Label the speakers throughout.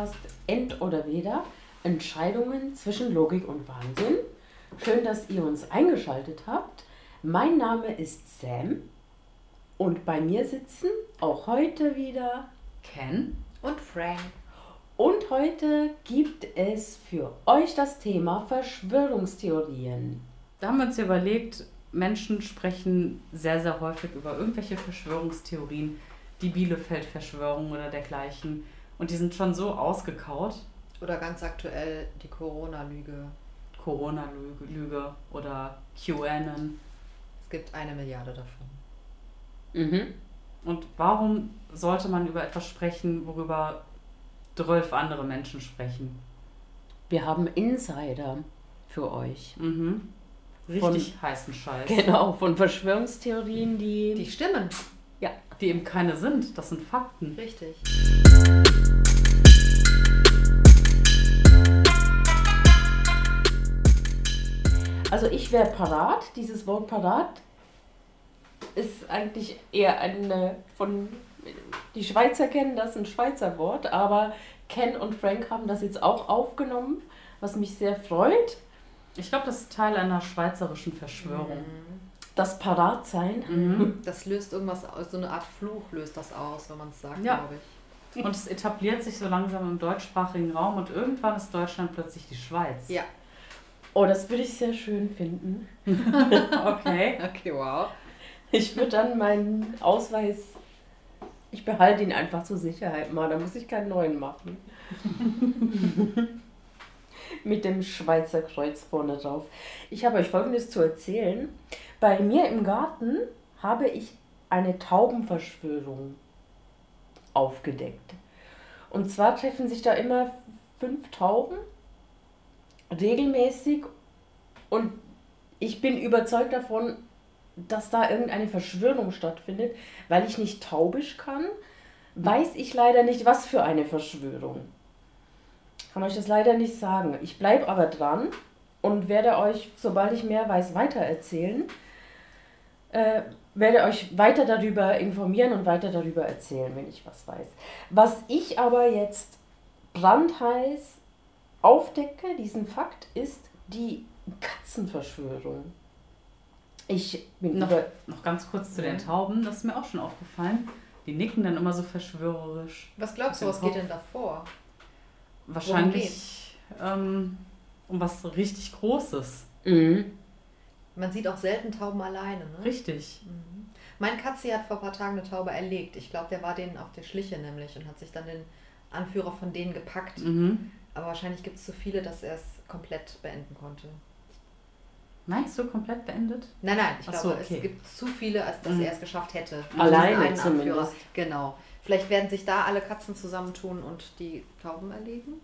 Speaker 1: Podcast End oder Weder Entscheidungen zwischen Logik und Wahnsinn. Schön, dass ihr uns eingeschaltet habt. Mein Name ist Sam und bei mir sitzen auch heute wieder
Speaker 2: Ken
Speaker 3: und Frank.
Speaker 1: Und heute gibt es für euch das Thema Verschwörungstheorien.
Speaker 2: Da haben wir uns überlegt, Menschen sprechen sehr, sehr häufig über irgendwelche Verschwörungstheorien, die Bielefeld-Verschwörung oder dergleichen. Und die sind schon so ausgekaut.
Speaker 3: Oder ganz aktuell die Corona-Lüge.
Speaker 2: Corona-Lüge oder QAnon.
Speaker 3: Es gibt eine Milliarde davon.
Speaker 2: Mhm. Und warum sollte man über etwas sprechen, worüber zwölf andere Menschen sprechen?
Speaker 1: Wir haben Insider für euch.
Speaker 2: Mhm. Richtig von, heißen Scheiß.
Speaker 1: Genau, von Verschwörungstheorien, die.
Speaker 3: Die stimmen.
Speaker 2: Ja. Die eben keine sind. Das sind Fakten.
Speaker 3: Richtig.
Speaker 1: Also ich wäre parat. Dieses Wort parat ist eigentlich eher eine von die Schweizer kennen das ein Schweizer Wort, aber Ken und Frank haben das jetzt auch aufgenommen, was mich sehr freut.
Speaker 2: Ich glaube, das ist Teil einer schweizerischen Verschwörung. Mhm.
Speaker 1: Das Paratsein.
Speaker 3: Mhm. Das löst irgendwas aus, so eine Art Fluch löst das aus, wenn man es sagt, ja. glaube
Speaker 2: ich. Und es etabliert sich so langsam im deutschsprachigen Raum und irgendwann ist Deutschland plötzlich die Schweiz.
Speaker 3: Ja.
Speaker 1: Oh, das würde ich sehr schön finden.
Speaker 2: okay.
Speaker 3: Okay, wow.
Speaker 1: Ich würde dann meinen Ausweis, ich behalte ihn einfach zur Sicherheit mal, da muss ich keinen neuen machen. Mit dem Schweizer Kreuz vorne drauf. Ich habe euch Folgendes zu erzählen. Bei mir im Garten habe ich eine Taubenverschwörung aufgedeckt. Und zwar treffen sich da immer fünf Tauben regelmäßig und ich bin überzeugt davon, dass da irgendeine Verschwörung stattfindet, weil ich nicht taubisch kann, weiß ich leider nicht, was für eine Verschwörung. Kann euch das leider nicht sagen. Ich bleibe aber dran und werde euch, sobald ich mehr weiß, weitererzählen. Äh, werde euch weiter darüber informieren und weiter darüber erzählen, wenn ich was weiß. Was ich aber jetzt brandheiß aufdecke, diesen Fakt, ist die Katzenverschwörung.
Speaker 2: Ich bin noch, über noch ganz kurz zu den Tauben, das ist mir auch schon aufgefallen. Die nicken dann immer so verschwörerisch.
Speaker 3: Was glaubst du, was geht denn davor?
Speaker 2: Wahrscheinlich ähm, um was richtig Großes.
Speaker 3: Mhm. Man sieht auch selten Tauben alleine, ne?
Speaker 2: Richtig.
Speaker 3: Mhm. Mein Katze hat vor ein paar Tagen eine Taube erlegt. Ich glaube, der war denen auf der Schliche nämlich und hat sich dann den Anführer von denen gepackt. Mhm. Aber wahrscheinlich gibt es so viele, dass er es komplett beenden konnte.
Speaker 2: Meinst du komplett beendet?
Speaker 3: Nein, nein, ich Ach glaube, so, okay. es gibt zu viele, als dass mhm. er es geschafft hätte.
Speaker 1: Alleine zumindest.
Speaker 3: Genau. Vielleicht werden sich da alle Katzen zusammentun und die Tauben erlegen.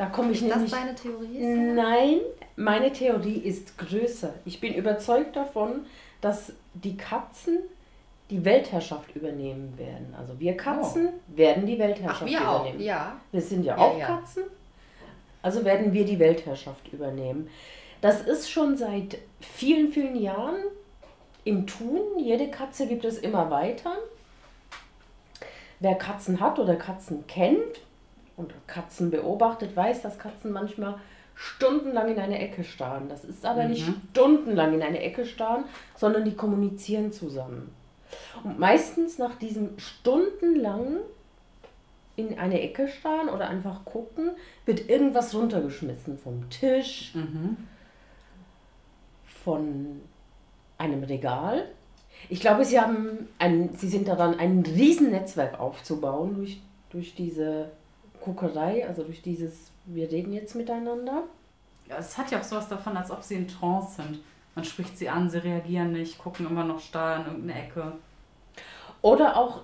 Speaker 1: Da komme ich
Speaker 3: ist
Speaker 1: nämlich.
Speaker 3: das deine Theorie?
Speaker 1: Nein, meine Theorie ist größer. Ich bin überzeugt davon, dass die Katzen die Weltherrschaft übernehmen werden. Also wir Katzen oh. werden die Weltherrschaft Ach, wir übernehmen.
Speaker 3: Auch, ja.
Speaker 1: Wir sind ja, ja auch ja. Katzen. Also werden wir die Weltherrschaft übernehmen. Das ist schon seit vielen, vielen Jahren im Tun. Jede Katze gibt es immer weiter. Wer Katzen hat oder Katzen kennt und Katzen beobachtet, weiß, dass Katzen manchmal stundenlang in eine Ecke starren. Das ist aber mhm. nicht stundenlang in eine Ecke starren, sondern die kommunizieren zusammen. Und meistens nach diesem stundenlangen in eine Ecke starren oder einfach gucken, wird irgendwas runtergeschmissen vom Tisch, mhm von einem Regal. Ich glaube, sie haben ein, sie sind daran, ein Riesennetzwerk aufzubauen durch, durch diese Guckerei, also durch dieses, wir reden jetzt miteinander.
Speaker 2: Ja, es hat ja auch sowas davon, als ob sie in Trance sind. Man spricht sie an, sie reagieren nicht, gucken immer noch starr in irgendeine Ecke.
Speaker 1: Oder auch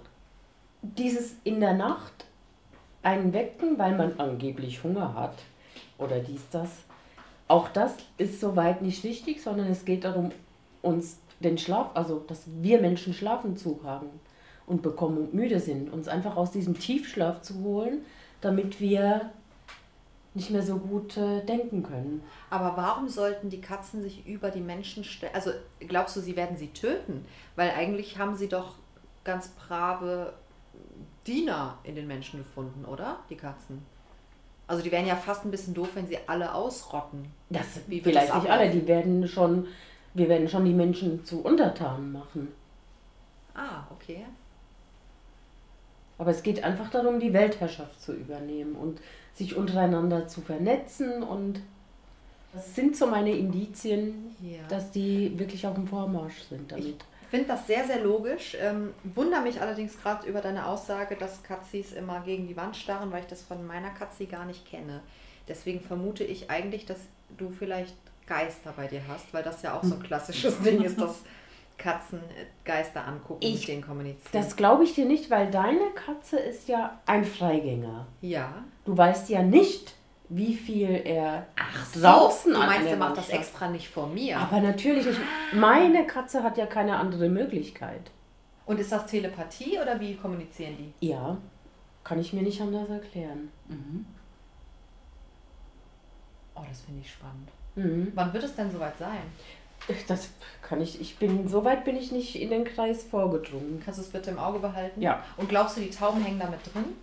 Speaker 1: dieses in der Nacht einen wecken, weil man angeblich Hunger hat. Oder dies, das. Auch das ist soweit nicht richtig, sondern es geht darum, uns den Schlaf, also dass wir Menschen Schlafentzug haben und bekommen und müde sind, uns einfach aus diesem Tiefschlaf zu holen, damit wir nicht mehr so gut äh, denken können.
Speaker 3: Aber warum sollten die Katzen sich über die Menschen stellen? Also glaubst du, sie werden sie töten? Weil eigentlich haben sie doch ganz brave Diener in den Menschen gefunden, oder? Die Katzen. Also die wären ja fast ein bisschen doof, wenn sie alle ausrotten.
Speaker 1: Das Wie vielleicht das nicht alle, die werden schon, wir werden schon die Menschen zu Untertanen machen.
Speaker 3: Ah, okay.
Speaker 1: Aber es geht einfach darum, die Weltherrschaft zu übernehmen und sich untereinander zu vernetzen und das sind so meine Indizien, ja. dass die wirklich auf dem Vormarsch sind damit.
Speaker 3: Ich finde das sehr, sehr logisch. Ähm, wundere mich allerdings gerade über deine Aussage, dass Katzis immer gegen die Wand starren, weil ich das von meiner Katze gar nicht kenne. Deswegen vermute ich eigentlich, dass du vielleicht Geister bei dir hast, weil das ja auch so ein klassisches Ding ist, dass Katzen äh, angucken
Speaker 1: ich, mit denen kommunizieren. Das glaube ich dir nicht, weil deine Katze ist ja ein Freigänger.
Speaker 3: Ja.
Speaker 1: Du weißt ja nicht, wie viel er
Speaker 3: Ach so, du meinst, er macht das extra nicht vor mir.
Speaker 1: Aber natürlich nicht. Meine Katze hat ja keine andere Möglichkeit.
Speaker 3: Und ist das Telepathie oder wie kommunizieren die?
Speaker 1: Ja, kann ich mir nicht anders erklären. Mhm.
Speaker 3: Oh, das finde ich spannend. Mhm. Wann wird es denn soweit sein?
Speaker 1: Das kann ich, ich bin, so weit bin ich nicht in den Kreis vorgedrungen.
Speaker 3: Kannst du es bitte im Auge behalten?
Speaker 1: Ja.
Speaker 3: Und glaubst du, die Tauben hängen damit drin?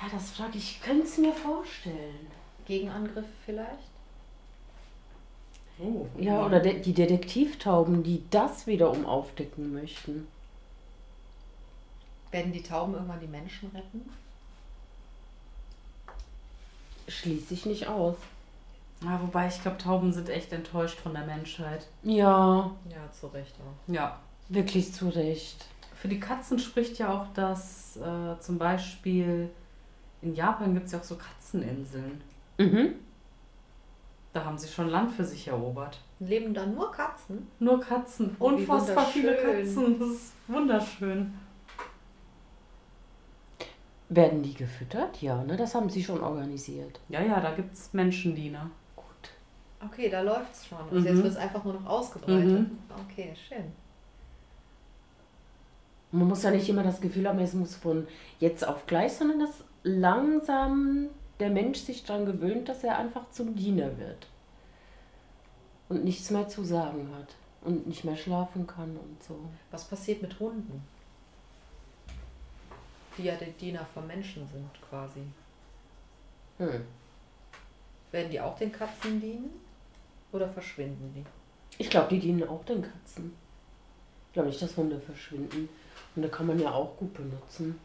Speaker 1: Ja, das frage ich, ich könnte es mir vorstellen.
Speaker 3: Gegenangriff vielleicht?
Speaker 1: Oh, ja, oder de die Detektivtauben, die das wiederum aufdecken möchten.
Speaker 3: Werden die Tauben irgendwann die Menschen retten?
Speaker 1: Schließe ich nicht aus.
Speaker 2: Ja, wobei ich glaube, Tauben sind echt enttäuscht von der Menschheit.
Speaker 1: Ja.
Speaker 3: Ja, zu Recht
Speaker 2: auch. Ja.
Speaker 1: Wirklich zu Recht.
Speaker 2: Für die Katzen spricht ja auch, dass äh, zum Beispiel in Japan gibt es ja auch so Katzeninseln. Mhm. Da haben sie schon Land für sich erobert.
Speaker 3: Leben da nur Katzen?
Speaker 2: Nur Katzen. Oh, Unfassbar viele Katzen. Das ist wunderschön.
Speaker 1: Werden die gefüttert? Ja, ne? Das haben sie schon organisiert.
Speaker 2: Ja, ja, da gibt es Menschendiener.
Speaker 3: Okay, da läuft es schon. Also mhm. jetzt wird es einfach nur noch ausgebreitet. Mhm. Okay, schön.
Speaker 1: Man muss ja nicht immer das Gefühl haben, es muss von jetzt auf gleich, sondern dass langsam der Mensch sich daran gewöhnt, dass er einfach zum Diener wird. Und nichts mehr zu sagen hat. Und nicht mehr schlafen kann und so.
Speaker 3: Was passiert mit Hunden? Die ja die Diener von Menschen sind, quasi. Hm. Werden die auch den Katzen dienen? Oder verschwinden die?
Speaker 1: Ich glaube, die dienen auch den Katzen. Ich glaube nicht, dass Hunde verschwinden. Hunde kann man ja auch gut benutzen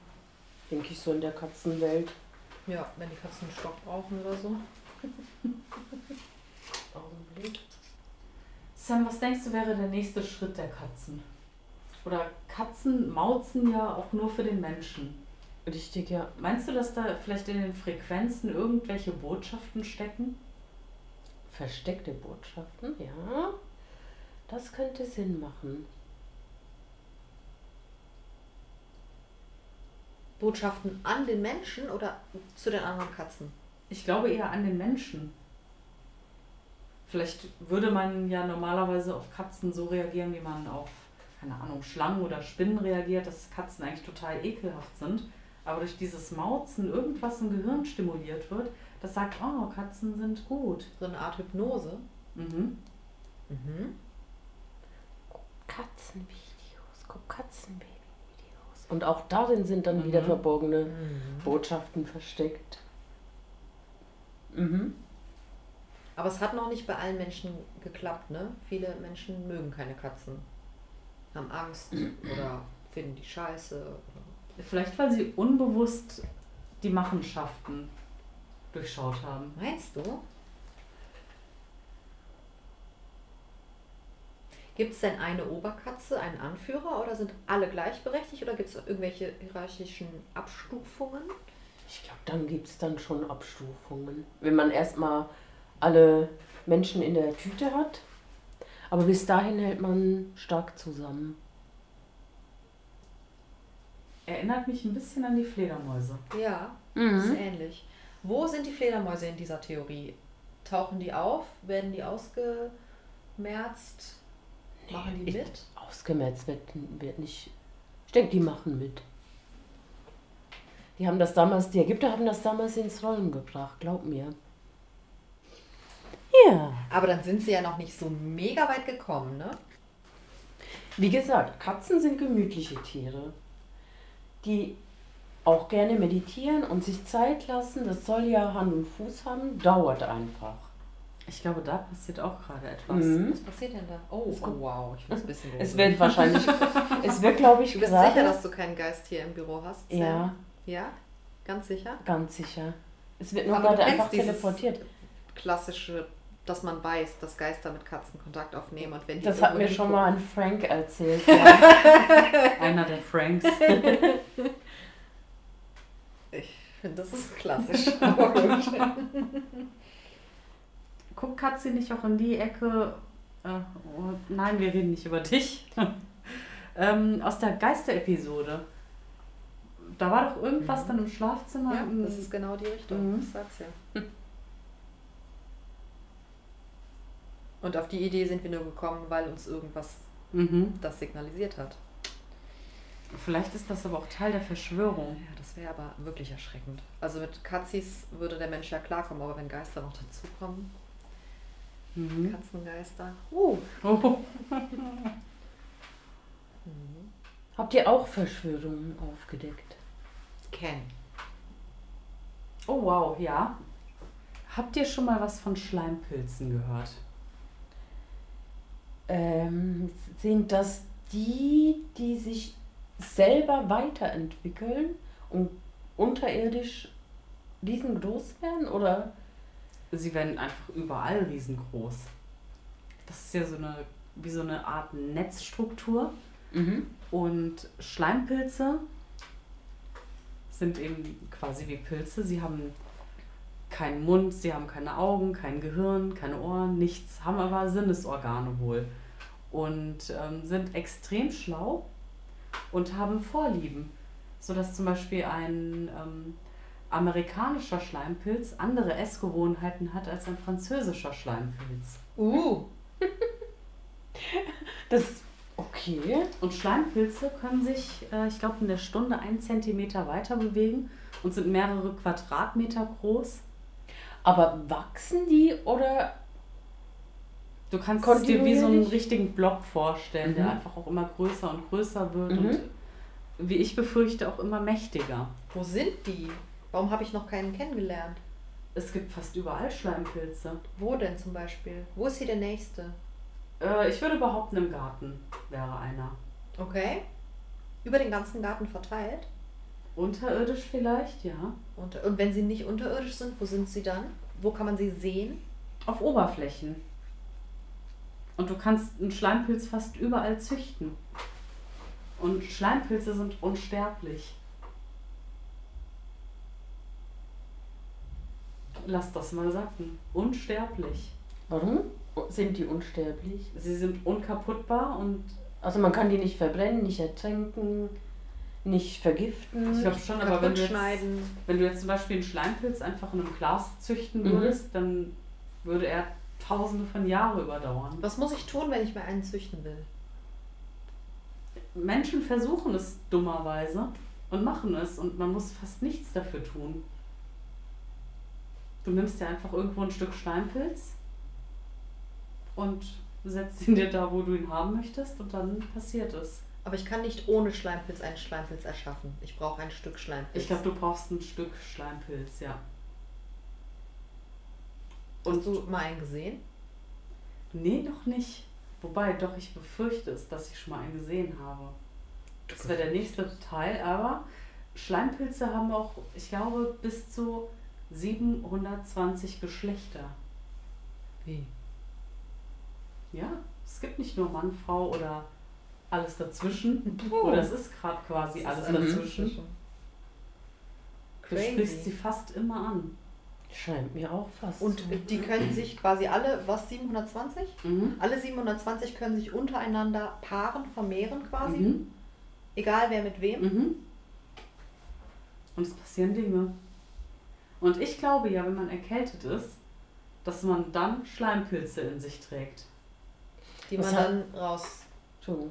Speaker 1: denke ich, so in der Katzenwelt.
Speaker 3: Ja, wenn die Katzen einen Stock brauchen oder so.
Speaker 2: Augenblick. Sam, was denkst du wäre der nächste Schritt der Katzen? Oder Katzen mauzen ja auch nur für den Menschen.
Speaker 1: Richtig, ja.
Speaker 2: Meinst du, dass da vielleicht in den Frequenzen irgendwelche Botschaften stecken?
Speaker 1: Versteckte Botschaften, ja. Das könnte Sinn machen.
Speaker 3: Botschaften an den Menschen oder zu den anderen Katzen?
Speaker 2: Ich glaube eher an den Menschen. Vielleicht würde man ja normalerweise auf Katzen so reagieren, wie man auf, keine Ahnung, Schlangen oder Spinnen reagiert, dass Katzen eigentlich total ekelhaft sind. Aber durch dieses Mauzen irgendwas im Gehirn stimuliert wird, das sagt, oh, Katzen sind gut.
Speaker 3: So eine Art Hypnose. Mhm. Mhm.
Speaker 1: Katzenvideos, guck Katzenvideos. Und auch darin sind dann mhm. wieder verborgene mhm. Botschaften versteckt.
Speaker 3: Mhm. Aber es hat noch nicht bei allen Menschen geklappt, ne? Viele Menschen mögen keine Katzen. Haben Angst oder finden die scheiße.
Speaker 2: Vielleicht, weil sie unbewusst die Machenschaften durchschaut haben.
Speaker 3: Meinst du? Gibt es denn eine Oberkatze, einen Anführer oder sind alle gleichberechtigt oder gibt es irgendwelche hierarchischen Abstufungen?
Speaker 1: Ich glaube, dann gibt es dann schon Abstufungen. Wenn man erstmal alle Menschen in der Tüte hat. Aber bis dahin hält man stark zusammen.
Speaker 2: Erinnert mich ein bisschen an die Fledermäuse.
Speaker 3: Ja, mhm. ist ähnlich. Wo sind die Fledermäuse in dieser Theorie? Tauchen die auf? Werden die ausgemerzt? Machen die mit?
Speaker 1: Ausgemerzt wird, wird nicht. Ich denke, die machen mit. Die haben das damals, die Ägypter haben das damals ins Rollen gebracht, glaub mir.
Speaker 3: Ja. Aber dann sind sie ja noch nicht so mega weit gekommen, ne?
Speaker 1: Wie gesagt, Katzen sind gemütliche Tiere. die auch gerne meditieren und sich Zeit lassen, das soll ja Hand und Fuß haben, dauert einfach.
Speaker 2: Ich glaube, da passiert auch gerade etwas.
Speaker 1: Mhm.
Speaker 3: Was passiert denn da? Oh,
Speaker 1: Es kommt-
Speaker 3: wow, ich es ein bisschen
Speaker 1: Es wird wahrscheinlich, es wird glaube ich
Speaker 3: Du bist
Speaker 1: gerade,
Speaker 3: sicher, dass du keinen Geist hier im Büro hast? Sam?
Speaker 1: ja,
Speaker 3: Ja? Ganz sicher?
Speaker 1: ganz sicher. Es wird nur
Speaker 3: Aber
Speaker 1: gerade einfach teleportiert.
Speaker 3: Klassische, dass man weiß, dass Geister mit Katzen Kontakt aufnehmen und wenn die
Speaker 1: Das hat mir schon mal ein Frank erzählt.
Speaker 2: Einer der Franks.
Speaker 3: Ich finde, das ist klassisch.
Speaker 2: Guckt Katze nicht auch in die Ecke? Äh, oh, nein, wir reden nicht über dich. ähm, aus der Geister-Episode. Da war doch irgendwas
Speaker 3: Mhm.
Speaker 2: dann im Schlafzimmer.
Speaker 3: ja,
Speaker 2: im-
Speaker 3: das ist genau die Richtung.
Speaker 2: Mhm.
Speaker 3: Ich sag's ja. Und auf die Idee sind wir nur gekommen, weil uns irgendwas
Speaker 2: mhm.
Speaker 3: das signalisiert hat.
Speaker 2: Vielleicht ist das aber auch Teil der Verschwörung.
Speaker 3: Ja, das wäre aber wirklich erschreckend. Also mit Katzis würde der Mensch ja klarkommen, aber wenn Geister noch dazukommen,
Speaker 2: Mhm.
Speaker 3: Katzengeister. Uh.
Speaker 2: Oh.
Speaker 3: Mhm.
Speaker 1: Habt ihr auch Verschwörungen aufgedeckt?
Speaker 3: Ken.
Speaker 2: oh, wow, ja. Habt ihr schon mal was von Schleimpilzen gehört?
Speaker 1: Ähm, sind das die, die sich selber weiterentwickeln und unterirdisch riesengroß werden? Oder?
Speaker 2: Sie werden einfach überall riesengroß. Das ist ja so eine, wie so eine Art Netzstruktur.
Speaker 1: Mhm.
Speaker 2: Und Schleimpilze sind eben quasi wie Pilze. Sie haben keinen Mund, sie haben keine Augen, kein Gehirn, keine Ohren, nichts, haben aber Sinnesorgane wohl. Und ähm, sind extrem schlau und haben Vorlieben. Sodass zum Beispiel ein ähm, amerikanischer Schleimpilz andere Essgewohnheiten hat als ein französischer Schleimpilz.
Speaker 3: Uh.
Speaker 1: Das. Okay.
Speaker 2: Und Schleimpilze können sich, äh, ich glaube, in der Stunde einen Zentimeter weiter bewegen und sind mehrere Quadratmeter groß.
Speaker 1: Aber wachsen die oder.
Speaker 2: Du kannst es dir wie so einen richtigen Block vorstellen, der
Speaker 1: Mhm.
Speaker 2: einfach auch immer größer und größer wird
Speaker 1: Mhm.
Speaker 2: und wie ich befürchte auch immer mächtiger.
Speaker 3: Wo sind die? Warum habe ich noch keinen kennengelernt?
Speaker 2: Es gibt fast überall Schleimpilze.
Speaker 3: Wo denn zum Beispiel? Wo ist hier der nächste?
Speaker 2: Äh, ich würde behaupten, im Garten wäre einer.
Speaker 3: Okay. Über den ganzen Garten verteilt.
Speaker 2: Unterirdisch vielleicht, ja.
Speaker 3: Und, und wenn sie nicht unterirdisch sind, wo sind sie dann? Wo kann man sie sehen?
Speaker 2: Auf Oberflächen. Und du kannst einen Schleimpilz fast überall züchten. Und Schleimpilze sind unsterblich. Lass das mal sacken. Unsterblich.
Speaker 1: Warum sind die unsterblich?
Speaker 2: Sie sind unkaputtbar und
Speaker 1: Also man kann die nicht verbrennen, nicht ertränken, nicht vergiften.
Speaker 2: ich glaube schon, aber wenn du, jetzt, wenn du jetzt zum Beispiel einen Schleimpilz einfach in einem Glas züchten
Speaker 1: Mhm.
Speaker 2: würdest, dann würde er tausende von Jahren überdauern.
Speaker 3: Was muss ich tun, wenn ich mir einen züchten will?
Speaker 2: Menschen versuchen es dummerweise und machen es und man muss fast nichts dafür tun. Du nimmst dir einfach irgendwo ein Stück Steinpilz und setzt ihn dir da, wo du ihn haben möchtest und dann passiert es.
Speaker 3: Aber ich kann nicht ohne Schleimpilz einen Schleimpilz erschaffen. Ich brauche ein Stück Schleimpilz.
Speaker 2: Ich glaube, du brauchst ein Stück Schleimpilz, ja.
Speaker 3: Hast du mal einen gesehen?
Speaker 2: Nee, noch nicht. Wobei, doch, ich befürchte es, dass ich schon mal einen gesehen habe. Das wäre der nächste Teil, aber Schleimpilze haben auch, ich glaube, bis zu 720 Geschlechter.
Speaker 3: Wie?
Speaker 2: Ja, es gibt nicht nur Mann, Frau oder alles dazwischen.
Speaker 3: Oh.
Speaker 2: Oder es ist gerade quasi alles dazwischen. Du sprichst sie fast immer an.
Speaker 1: Scheint mir auch fast.
Speaker 3: Und
Speaker 1: so.
Speaker 3: die können sich quasi alle, was, 720?
Speaker 2: Mhm.
Speaker 3: Alle 720 können sich untereinander paaren, vermehren quasi.
Speaker 2: Mhm.
Speaker 3: Egal wer mit wem.
Speaker 2: Mhm. Und es passieren Dinge. Und ich glaube ja, wenn man erkältet ist, dass man dann Schleimpilze in sich trägt,
Speaker 3: Die man dann raus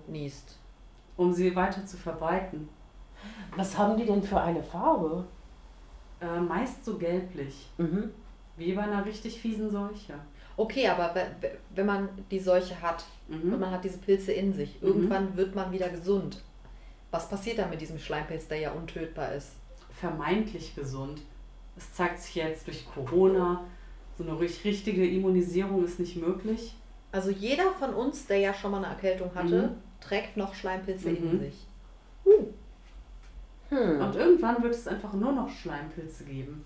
Speaker 3: niest.
Speaker 2: um sie weiter zu verbreiten.
Speaker 1: Was haben die denn für eine Farbe?
Speaker 2: Äh, meist so gelblich,
Speaker 1: Mhm.
Speaker 2: wie bei einer richtig fiesen Seuche.
Speaker 3: Okay, aber we- we- wenn man die Seuche hat
Speaker 2: Mhm.
Speaker 3: man hat diese Pilze in sich,
Speaker 2: Mhm.
Speaker 3: irgendwann wird man wieder gesund. Was passiert dann mit diesem Schleimpilz, der ja untötbar ist?
Speaker 2: Vermeintlich gesund. Es zeigt sich jetzt durch Corona, so eine richtig- richtige Immunisierung ist nicht möglich.
Speaker 3: Also jeder von uns, der ja schon mal eine Erkältung hatte,
Speaker 2: Mhm.
Speaker 3: trägt noch Schleimpilze in
Speaker 2: Mhm.
Speaker 3: sich.
Speaker 1: Hm.
Speaker 2: Und irgendwann wird es einfach nur noch Schleimpilze geben.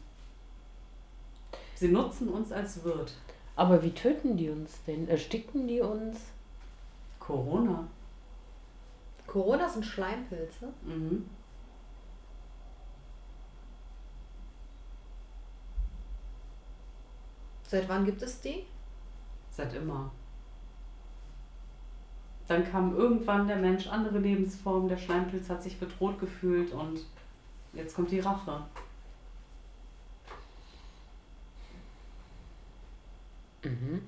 Speaker 2: Sie nutzen uns als Wirt.
Speaker 1: Aber wie töten die uns denn? Ersticken die uns?
Speaker 2: Corona.
Speaker 3: Corona sind Schleimpilze.
Speaker 2: Mhm.
Speaker 3: Seit wann gibt es die?
Speaker 2: Seit immer. Dann kam irgendwann der Mensch andere Lebensformen, der Schleimpilz hat sich bedroht gefühlt und jetzt kommt die Rache.
Speaker 1: Mhm.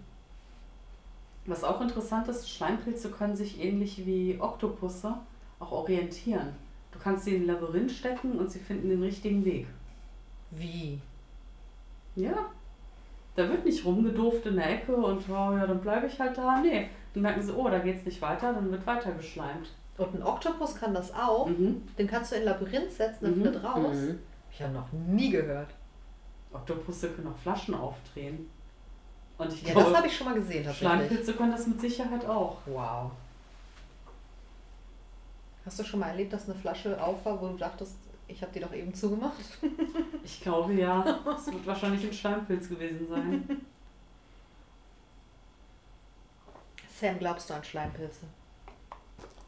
Speaker 2: Was auch interessant ist, Schleimpilze können sich ähnlich wie Oktopusse auch orientieren. Du kannst sie in ein Labyrinth stecken und sie finden den richtigen Weg.
Speaker 3: Wie?
Speaker 2: Ja. Da wird nicht rumgedooft in der Ecke und oh ja, dann bleibe ich halt da. Nee. Dann merken sie, oh, da geht's nicht weiter, dann wird weiter geschleimt.
Speaker 3: Und ein Oktopus kann das auch.
Speaker 2: Mhm.
Speaker 3: Den kannst du in ein Labyrinth setzen, dann
Speaker 2: Mhm.
Speaker 3: findet raus.
Speaker 1: Mhm.
Speaker 3: Ich habe noch nie gehört.
Speaker 2: Oktopusse können auch Flaschen aufdrehen. Und ich
Speaker 3: Ja,
Speaker 2: glaube,
Speaker 3: das habe ich schon mal gesehen.
Speaker 2: Schleimpilze können das mit Sicherheit auch.
Speaker 3: Wow. Hast du schon mal erlebt, dass eine Flasche auf war, wo du dachtest, ich habe die doch eben zugemacht?
Speaker 2: Ich glaube ja. Es wird wahrscheinlich ein Schleimpilz gewesen sein.
Speaker 3: Sam, glaubst du an Schleimpilze?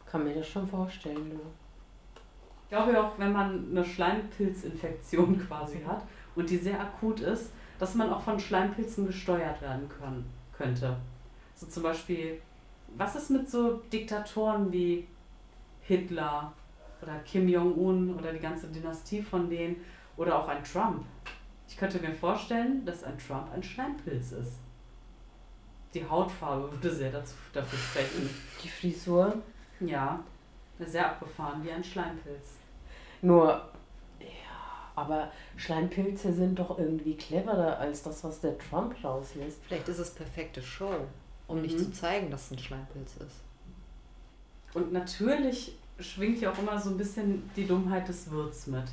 Speaker 1: Kann mir das schon vorstellen, du.
Speaker 2: Ich glaube ja auch, wenn man eine Schleimpilzinfektion quasi hat und die sehr akut ist, dass man auch von Schleimpilzen gesteuert werden können, könnte. So zum Beispiel, was ist mit so Diktatoren wie Hitler oder Kim Jong-un oder die ganze Dynastie von denen oder auch ein Trump? Ich könnte mir vorstellen, dass ein Trump ein Schleimpilz ist. Die Hautfarbe würde sehr dazu, dafür sprechen.
Speaker 1: Die Frisur.
Speaker 2: Ja, sehr abgefahren wie ein Schleimpilz.
Speaker 1: Nur, ja, aber Schleimpilze sind doch irgendwie cleverer als das, was der Trump rauslässt.
Speaker 3: Vielleicht ist es perfekte Show, um nicht
Speaker 2: Mhm.
Speaker 3: zu zeigen, dass es ein Schleimpilz ist.
Speaker 2: Und natürlich schwingt ja auch immer so ein bisschen die Dummheit des Wirts mit.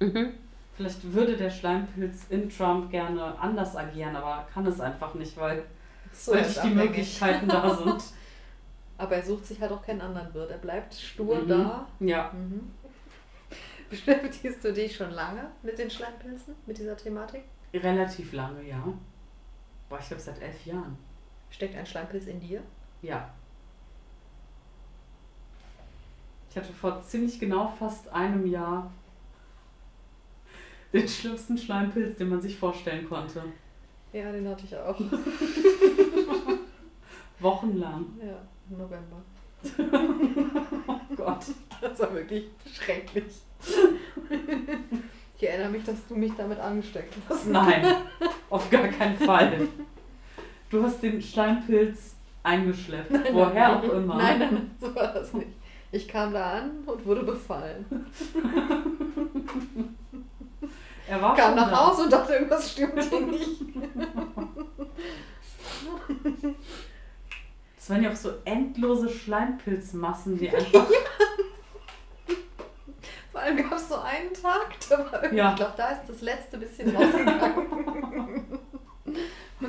Speaker 1: Mhm.
Speaker 2: Vielleicht würde der Schleimpilz in Trump gerne anders agieren, aber kann es einfach nicht, weil,
Speaker 3: So
Speaker 2: weil nicht die. Möglichkeiten da sind.
Speaker 3: Aber er sucht sich halt auch keinen anderen Wirt. Er bleibt stur
Speaker 2: Mhm.
Speaker 3: da.
Speaker 2: Ja,
Speaker 3: Mhm. Beschäftigst du dich schon lange mit den Schleimpilzen, mit dieser Thematik?
Speaker 2: relativ lange, ja. Boah, ich glaube seit elf Jahren.
Speaker 3: Steckt ein Schleimpilz in dir?
Speaker 2: Ja. Ich hatte vor ziemlich genau fast einem Jahr den schlimmsten Schleimpilz, den man sich vorstellen konnte.
Speaker 3: Ja, den hatte ich auch.
Speaker 2: Wochenlang.
Speaker 3: Ja, im November.
Speaker 2: Oh Gott.
Speaker 3: Das war wirklich schrecklich. Ich erinnere mich, dass du mich damit angesteckt hast.
Speaker 2: Nein, auf gar keinen Fall. Du hast den Steinpilz eingeschleppt, woher auch immer.
Speaker 3: Nein, nein, nein, so war das nicht. Ich kam da an und wurde befallen.
Speaker 2: Er war
Speaker 3: kam nach
Speaker 2: da.
Speaker 3: Hause und dachte, irgendwas stimmt hier nicht.
Speaker 2: Es waren ja auch so endlose Schleimpilzmassen, die einfach.
Speaker 3: Vor allem gab es so einen Tag, da war irgendwie,
Speaker 2: Ja.
Speaker 3: ich glaube, da ist das letzte bisschen rausgegangen.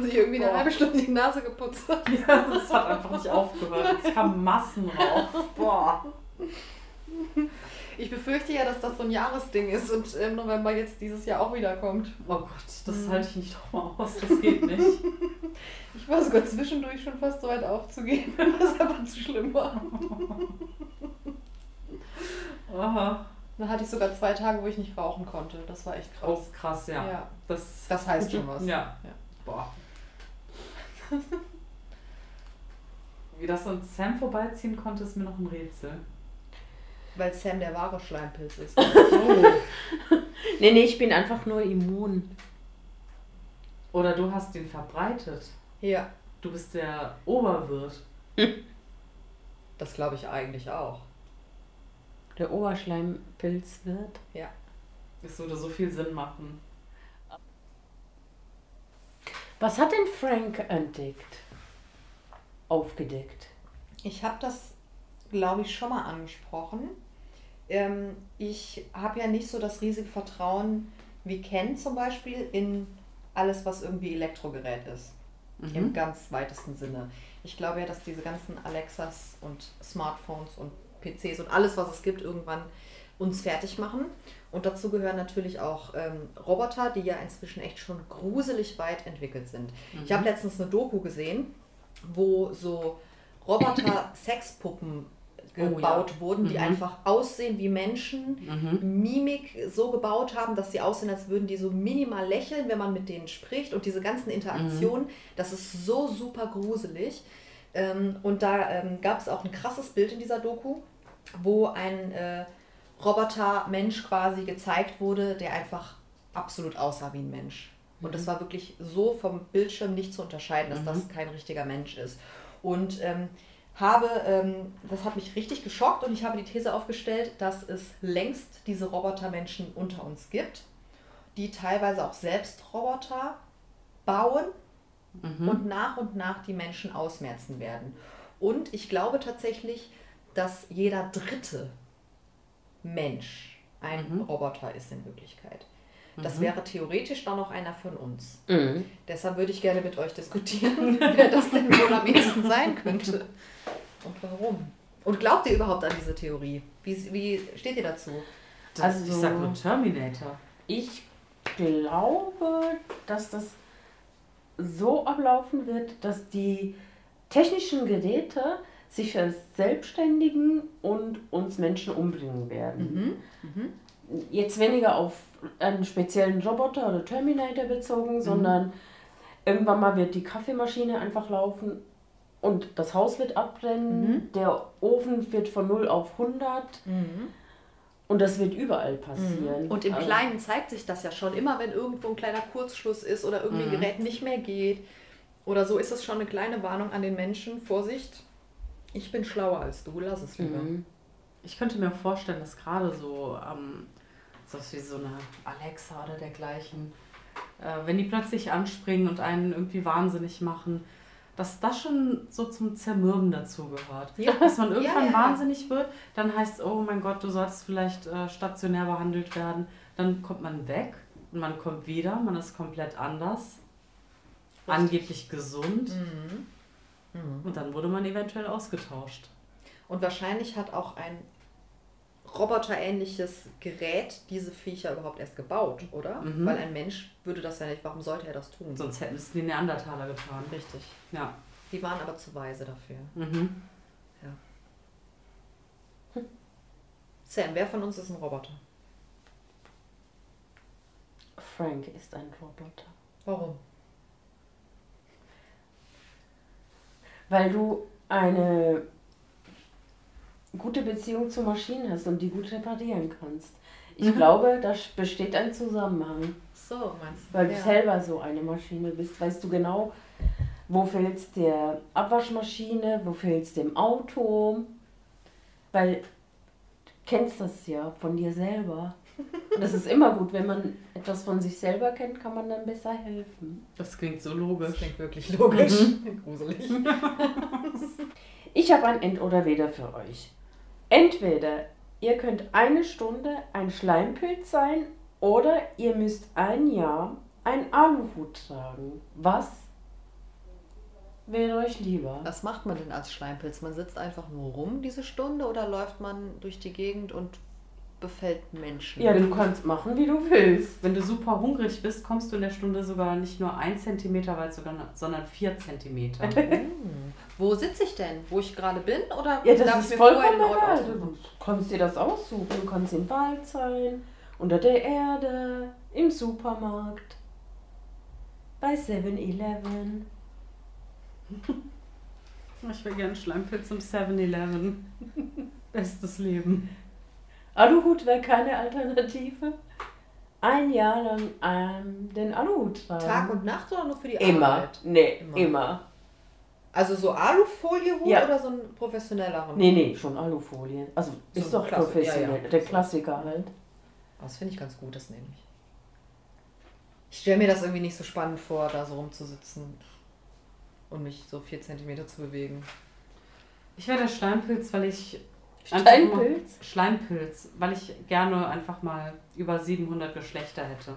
Speaker 3: Man sich irgendwie eine
Speaker 2: Boah.
Speaker 3: halbe Stunde die Nase geputzt hat.
Speaker 2: ja, das hat einfach nicht aufgehört. Es kamen Massen raus. Boah.
Speaker 3: Ich befürchte ja, dass das so ein Jahresding ist und im November jetzt dieses Jahr auch wieder kommt.
Speaker 2: Oh Gott, das
Speaker 3: Mhm.
Speaker 2: halte ich nicht doch mal aus. Das geht nicht.
Speaker 3: Ich war sogar zwischendurch schon fast so weit aufzugeben, was aber zu schlimm war.
Speaker 2: Aha.
Speaker 3: Dann hatte ich sogar zwei Tage, wo ich nicht rauchen konnte. Das war echt
Speaker 2: Oh,
Speaker 3: krass.
Speaker 2: krass, ja.
Speaker 3: Ja.
Speaker 2: Das,
Speaker 3: Das heißt schon was.
Speaker 2: Ja.
Speaker 3: Ja.
Speaker 2: Boah. Wie das an Sam vorbeiziehen konnte, ist mir noch ein Rätsel.
Speaker 3: Weil Sam der wahre Schleimpilz ist.
Speaker 1: Nee, nee, ich bin einfach nur immun.
Speaker 2: Oder du hast ihn verbreitet.
Speaker 3: ja,
Speaker 2: Du bist der Oberwirt.
Speaker 3: das glaube ich eigentlich auch.
Speaker 1: Der Oberschleimpilz wird.
Speaker 2: Das würde so viel Sinn machen.
Speaker 1: Was hat denn Frank entdeckt? Aufgedeckt.
Speaker 3: Ich habe das glaube ich, schon mal angesprochen. Ähm, ich habe ja nicht so das riesige Vertrauen wie Ken zum Beispiel in alles, was irgendwie Elektrogerät ist.
Speaker 2: Mhm.
Speaker 3: Im ganz weitesten Sinne. Ich glaube ja, dass diese ganzen Alexas und Smartphones und PCs und alles, was es gibt, irgendwann uns fertig machen. Und dazu gehören natürlich auch ähm, Roboter, die ja inzwischen echt schon gruselig weit entwickelt sind. Ich
Speaker 2: Mhm.
Speaker 3: habe letztens eine Doku gesehen, wo so Roboter-Sexpuppen
Speaker 2: Oh, ja.
Speaker 3: gebaut wurden, die
Speaker 2: Mhm.
Speaker 3: einfach aussehen wie Menschen,
Speaker 2: Mhm.
Speaker 3: Mimik so gebaut haben, dass sie aussehen, als würden die so minimal lächeln, wenn man mit denen spricht und diese ganzen Interaktionen, das ist so super gruselig. Ähm, und da ähm, gab es auch ein krasses Bild in dieser Doku, wo ein äh, Roboter-Mensch quasi gezeigt wurde, der einfach absolut aussah wie ein Mensch. Und das war wirklich so vom Bildschirm nicht zu unterscheiden, dass
Speaker 2: Mhm.
Speaker 3: das kein richtiger Mensch ist. Und ähm, habe, ähm, das hat mich richtig geschockt und ich habe die These aufgestellt, dass es längst diese Robotermenschen unter uns gibt, die teilweise auch selbst Roboter bauen
Speaker 2: Mhm.
Speaker 3: und nach und nach die Menschen ausmerzen werden. Und ich glaube tatsächlich, dass jeder dritte Mensch ein
Speaker 2: Mhm.
Speaker 3: Roboter ist in Wirklichkeit. Das
Speaker 2: Mhm.
Speaker 3: wäre theoretisch dann noch einer von uns.
Speaker 1: Mhm.
Speaker 3: Deshalb würde ich gerne mit euch diskutieren, wer das denn wohl am ehesten sein könnte. Und warum? Und glaubt ihr überhaupt an diese Theorie? Wie, wie steht ihr dazu?
Speaker 2: Das,
Speaker 1: Also-
Speaker 2: ich sag nur Terminator.
Speaker 1: Ich glaube, dass das so ablaufen wird, dass die technischen Geräte sich verselbstständigen und uns Menschen umbringen werden.
Speaker 3: Mhm.
Speaker 1: Jetzt weniger auf einen speziellen Roboter oder Terminator bezogen, sondern irgendwann mal wird die Kaffeemaschine einfach laufen und das Haus wird abbrennen, der Ofen wird von 0 auf 100 und das wird überall passieren.
Speaker 3: Und im
Speaker 1: Also-
Speaker 3: Kleinen zeigt sich das ja schon. Immer wenn irgendwo ein kleiner Kurzschluss ist oder irgendwie ein Gerät nicht mehr geht oder so, ist es schon eine kleine Warnung an den Menschen. Vorsicht, ich bin schlauer als du, lass es lieber.
Speaker 1: Mhm.
Speaker 2: Ich könnte mir vorstellen, dass gerade so, ähm, so wie so eine Alexa oder dergleichen, äh, wenn die plötzlich anspringen und einen irgendwie wahnsinnig machen, dass das schon so zum Zermürben dazugehört.
Speaker 3: Ja.
Speaker 2: Dass man irgendwann
Speaker 3: Ja, ja,
Speaker 2: wahnsinnig wird, dann heißt es, oh mein Gott, du sollst vielleicht äh, stationär behandelt werden. Dann kommt man weg und man kommt wieder, man ist komplett anders, angeblich gesund
Speaker 3: Mhm. Mhm.
Speaker 2: und dann wurde man eventuell ausgetauscht.
Speaker 3: Und wahrscheinlich hat auch ein roboterähnliches Gerät diese Viecher überhaupt erst gebaut, oder?
Speaker 2: Mhm.
Speaker 3: Weil ein Mensch würde das ja nicht. Warum sollte er das tun?
Speaker 2: Sonst hätten es die Neandertaler getan.
Speaker 3: Richtig.
Speaker 2: Ja.
Speaker 3: Die waren aber zu weise dafür.
Speaker 2: Mhm.
Speaker 3: Sam, wer von uns ist ein Roboter?
Speaker 1: Frank ist ein Roboter.
Speaker 3: Warum?
Speaker 1: Weil du eine gute Beziehung zu Maschinen hast und die gut reparieren kannst. Ich
Speaker 2: Mhm.
Speaker 1: glaube, da besteht ein Zusammenhang.
Speaker 3: So, meinst du?
Speaker 1: Weil du
Speaker 3: Ja.
Speaker 1: selber so eine Maschine bist, weißt du genau, wo fehlt es der Abwaschmaschine, wo fehlt es dem Auto. Weil du kennst das ja von dir selber. Und das ist immer gut, wenn man etwas von sich selber kennt, kann man dann besser helfen.
Speaker 2: Das klingt so
Speaker 3: Das
Speaker 2: logisch.
Speaker 3: klingt wirklich logisch. Gruselig.
Speaker 1: Ich habe ein Entweder für euch. Entweder ihr könnt eine Stunde ein Schleimpilz sein oder ihr müsst ein Jahr ein Aluhut tragen. Was wäre euch lieber?
Speaker 3: Was macht man denn als Schleimpilz? Man sitzt einfach nur rum diese Stunde oder läuft man durch die Gegend und befällt Menschen?
Speaker 1: Ja, du kannst machen, wie du willst.
Speaker 2: Wenn du super hungrig bist, kommst du in der Stunde sogar nicht nur ein Zentimeter weit, sogar, sondern vier Zentimeter.
Speaker 3: Hm. Wo sitze ich denn? Wo ich gerade bin? Oder
Speaker 1: Ja, das
Speaker 3: darf
Speaker 1: ist
Speaker 3: ich mir vorher
Speaker 1: vollkommen
Speaker 3: den Ort
Speaker 1: egal.
Speaker 3: aussuchen?
Speaker 1: Du kannst dir das aussuchen. Du kannst im Wald sein, unter der Erde, im Supermarkt, bei 7-Eleven.
Speaker 2: Ich will gerne Schleimpilz im 7-Eleven. Bestes Leben.
Speaker 1: Aluhut wäre keine Alternative. Ein Jahr lang ähm, den Aluhut tragen.
Speaker 3: Tag und Nacht oder nur für die
Speaker 1: Immer.
Speaker 3: Arbeit?
Speaker 1: Nee,
Speaker 3: Immer.
Speaker 1: immer.
Speaker 3: Also so Alufoliehut
Speaker 1: Ja.
Speaker 3: oder so ein professionellerer Hut?
Speaker 1: Nee, nee, schon Alufolie. Also
Speaker 3: So
Speaker 1: ist doch
Speaker 3: Klasse-
Speaker 1: professionell.
Speaker 3: ja, ja.
Speaker 1: Der Klassiker halt.
Speaker 3: Das finde ich ganz gut, das nehme ich. Ich stelle mir das irgendwie nicht so spannend vor, da so rumzusitzen und mich so vier Zentimeter zu bewegen.
Speaker 2: Ich wäre der Schleimpilz, weil ich.
Speaker 1: Steinpilz?
Speaker 2: Schleimpilz, weil ich gerne einfach mal über 700 Geschlechter hätte.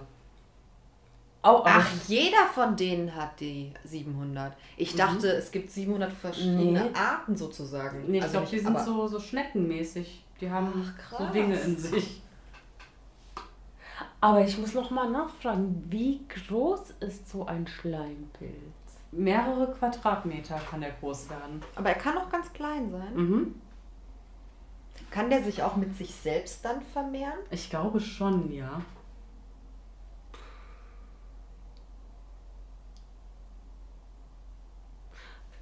Speaker 1: Aber
Speaker 3: Ach, jeder von denen hat die 700. Ich
Speaker 2: Mhm.
Speaker 3: dachte, es gibt 700 verschiedene
Speaker 1: Nee.
Speaker 3: Arten sozusagen.
Speaker 2: Nee, ich
Speaker 3: Also
Speaker 2: glaube, die sind so, so schneckenmäßig. Die haben
Speaker 3: Ach,
Speaker 2: so. Dinge in sich.
Speaker 1: Aber ich muss noch mal nachfragen, wie groß ist so ein Schleimpilz?
Speaker 2: Mehrere Quadratmeter kann der groß werden.
Speaker 3: Aber er kann auch ganz klein sein.
Speaker 2: Mhm.
Speaker 3: Kann der sich auch mit sich selbst dann vermehren?
Speaker 2: Ich glaube schon, ja.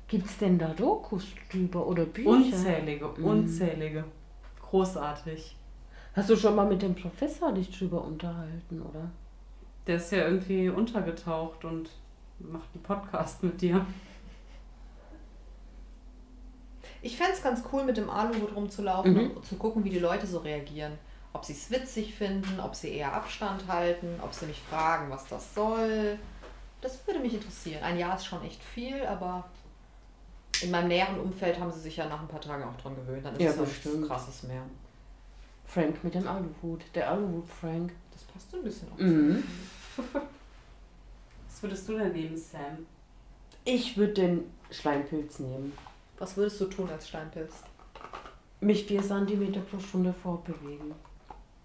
Speaker 1: Gibt es denn da Dokus drüber oder Bücher?
Speaker 2: Unzählige,
Speaker 1: Mhm.
Speaker 2: unzählige. Großartig.
Speaker 1: Hast du schon mal mit dem Professor dich drüber unterhalten, oder?
Speaker 2: Der ist ja irgendwie untergetaucht und macht einen Podcast mit dir.
Speaker 3: Ich fände es ganz cool, mit dem Aluhut rumzulaufen
Speaker 1: Mhm.
Speaker 3: und zu gucken, wie die Leute so reagieren. Ob sie es witzig finden, ob sie eher Abstand halten, ob sie mich fragen, was das soll. Das würde mich interessieren. Ein Jahr ist schon echt viel, aber in meinem näheren Umfeld haben sie sich ja nach ein paar Tagen auch dran gewöhnt. Dann ist
Speaker 1: Ja,
Speaker 3: es
Speaker 1: bestimmt.
Speaker 3: krasses mehr.
Speaker 1: Frank mit dem Aluhut. Der Aluhut-Frank.
Speaker 3: Das passt so ein bisschen auf.
Speaker 1: Mhm.
Speaker 2: Was würdest du denn nehmen, Sam?
Speaker 1: Ich würde den Schleimpilz nehmen.
Speaker 3: Was würdest du tun als Steinpilz?
Speaker 1: Mich 4 cm pro Stunde fortbewegen.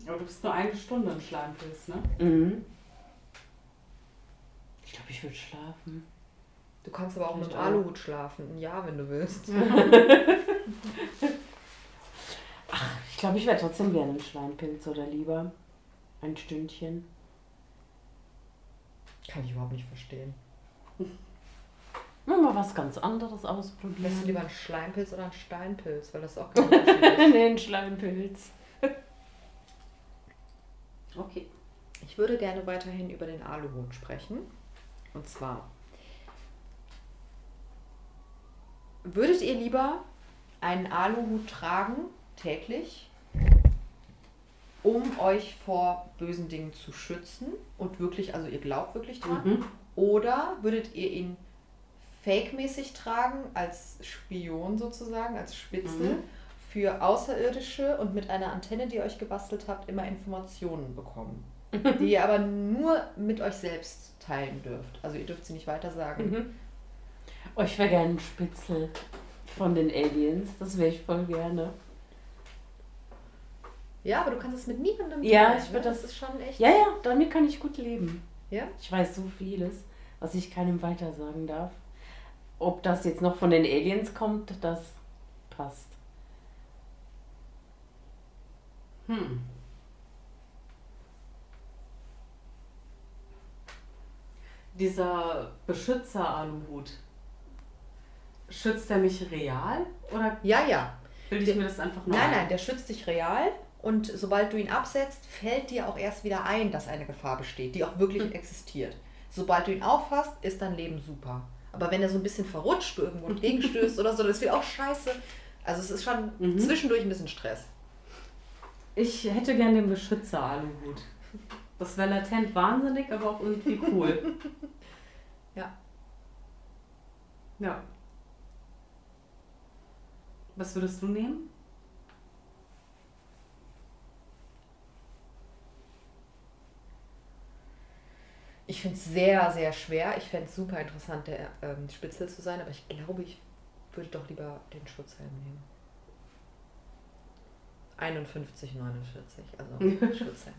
Speaker 2: Aber du bist nur eine Stunde im Schleimpilz, ne?
Speaker 1: Mhm. Ich glaube, ich würde schlafen.
Speaker 3: Du kannst aber auch mit
Speaker 1: Vielleicht auch.
Speaker 3: Aluhut schlafen. Ein Jahr, wenn du willst.
Speaker 1: Ich glaube, ich wäre trotzdem gerne ein Schleimpilz oder lieber ein Stündchen.
Speaker 3: Kann ich überhaupt nicht verstehen.
Speaker 1: Mal was ganz anderes
Speaker 3: Wärst du
Speaker 1: ausprobieren.
Speaker 3: lieber ein Schleimpilz oder ein Steinpilz? Weil das ist auch kein
Speaker 1: nee, ein Schleimpilz.
Speaker 2: Okay.
Speaker 3: Ich würde gerne weiterhin über den Aluhut sprechen. Und zwar, würdet ihr lieber einen Aluhut tragen, täglich, um euch vor bösen Dingen zu schützen und wirklich, also ihr glaubt wirklich dran?
Speaker 2: Mhm.
Speaker 3: Oder würdet ihr ihn fake-mäßig tragen, als Spion sozusagen, als Spitzel,
Speaker 2: Mhm.
Speaker 3: für Außerirdische und mit einer Antenne, die ihr euch gebastelt habt, immer Informationen bekommen? die ihr aber nur mit euch selbst teilen dürft. Also ihr dürft sie nicht weitersagen.
Speaker 1: Mhm. Oh, ich wäre gerne ein Spitzel von den Aliens. Das wäre ich voll gerne.
Speaker 3: Ja, aber du kannst es mit niemandem
Speaker 1: Ja,
Speaker 3: teilen,
Speaker 1: ich würd
Speaker 3: ne?
Speaker 1: das-
Speaker 3: ist schon echt.
Speaker 1: Ja, ja, damit kann ich gut leben.
Speaker 3: Ja?
Speaker 1: Ich weiß so vieles, was ich keinem weitersagen darf. Ob das jetzt noch von den Aliens kommt, das passt.
Speaker 2: Hm. Dieser Beschützer-Aluhut, schützt er mich real oder
Speaker 3: Ja, ja.
Speaker 2: bilde ich mir das einfach nur
Speaker 3: Nein,
Speaker 2: ein?
Speaker 3: nein, der schützt dich real und sobald du ihn absetzt, fällt dir auch erst wieder ein, dass eine Gefahr besteht, die auch wirklich
Speaker 2: Hm.
Speaker 3: existiert. Sobald du ihn auffasst, ist dein Leben super. Aber wenn er so ein bisschen verrutscht, irgendwo entgegenstößt oder so, das wird auch scheiße. Also es ist schon
Speaker 2: Mhm.
Speaker 3: zwischendurch ein bisschen Stress.
Speaker 2: Ich hätte gern den Beschützer-Aluhut. Das wäre latent wahnsinnig, aber auch irgendwie cool.
Speaker 3: Ja.
Speaker 2: Ja. Was würdest du nehmen?
Speaker 3: Ich finde es sehr, sehr schwer. Ich fände es super interessant, der ähm, Spitzel zu sein, aber ich glaube, ich würde doch lieber den Schutzhelm nehmen. 51, 49, also Schutzhelm.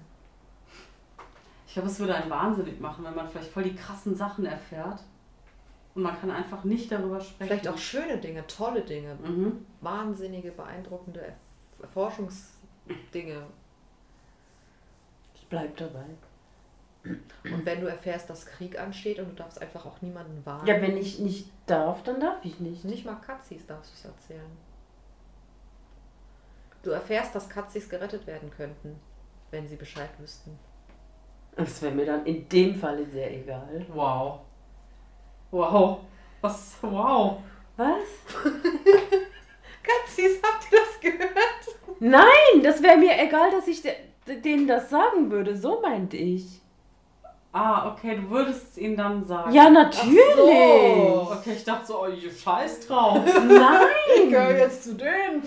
Speaker 2: Ich glaube, es würde einen wahnsinnig machen, wenn man vielleicht voll die krassen Sachen erfährt und man kann einfach nicht darüber sprechen.
Speaker 3: Vielleicht auch schöne Dinge, tolle Dinge,
Speaker 2: Mhm.
Speaker 3: wahnsinnige, beeindruckende Erf- Forschungsdinge.
Speaker 1: Ich bleib dabei.
Speaker 3: Und wenn du erfährst, dass Krieg ansteht und du darfst einfach auch niemanden warnen.
Speaker 1: Ja, wenn ich nicht darf, dann darf ich nicht.
Speaker 3: Nicht mal Katzis darfst du es erzählen. Du erfährst, dass Katzis gerettet werden könnten, wenn sie Bescheid wüssten.
Speaker 1: Das wäre mir dann in dem Falle sehr egal.
Speaker 2: Wow. Wow. Was? Wow.
Speaker 1: Was?
Speaker 3: Katzis, habt ihr das gehört?
Speaker 1: Nein, das wäre mir egal, dass ich de denen das sagen würde. So meinte ich.
Speaker 2: Ah, okay, du würdest es ihnen dann sagen.
Speaker 1: Ja, natürlich.
Speaker 3: so.
Speaker 2: Okay, ich dachte so, oh, ihr scheiß drauf.
Speaker 1: Nein.
Speaker 3: jetzt zu denen.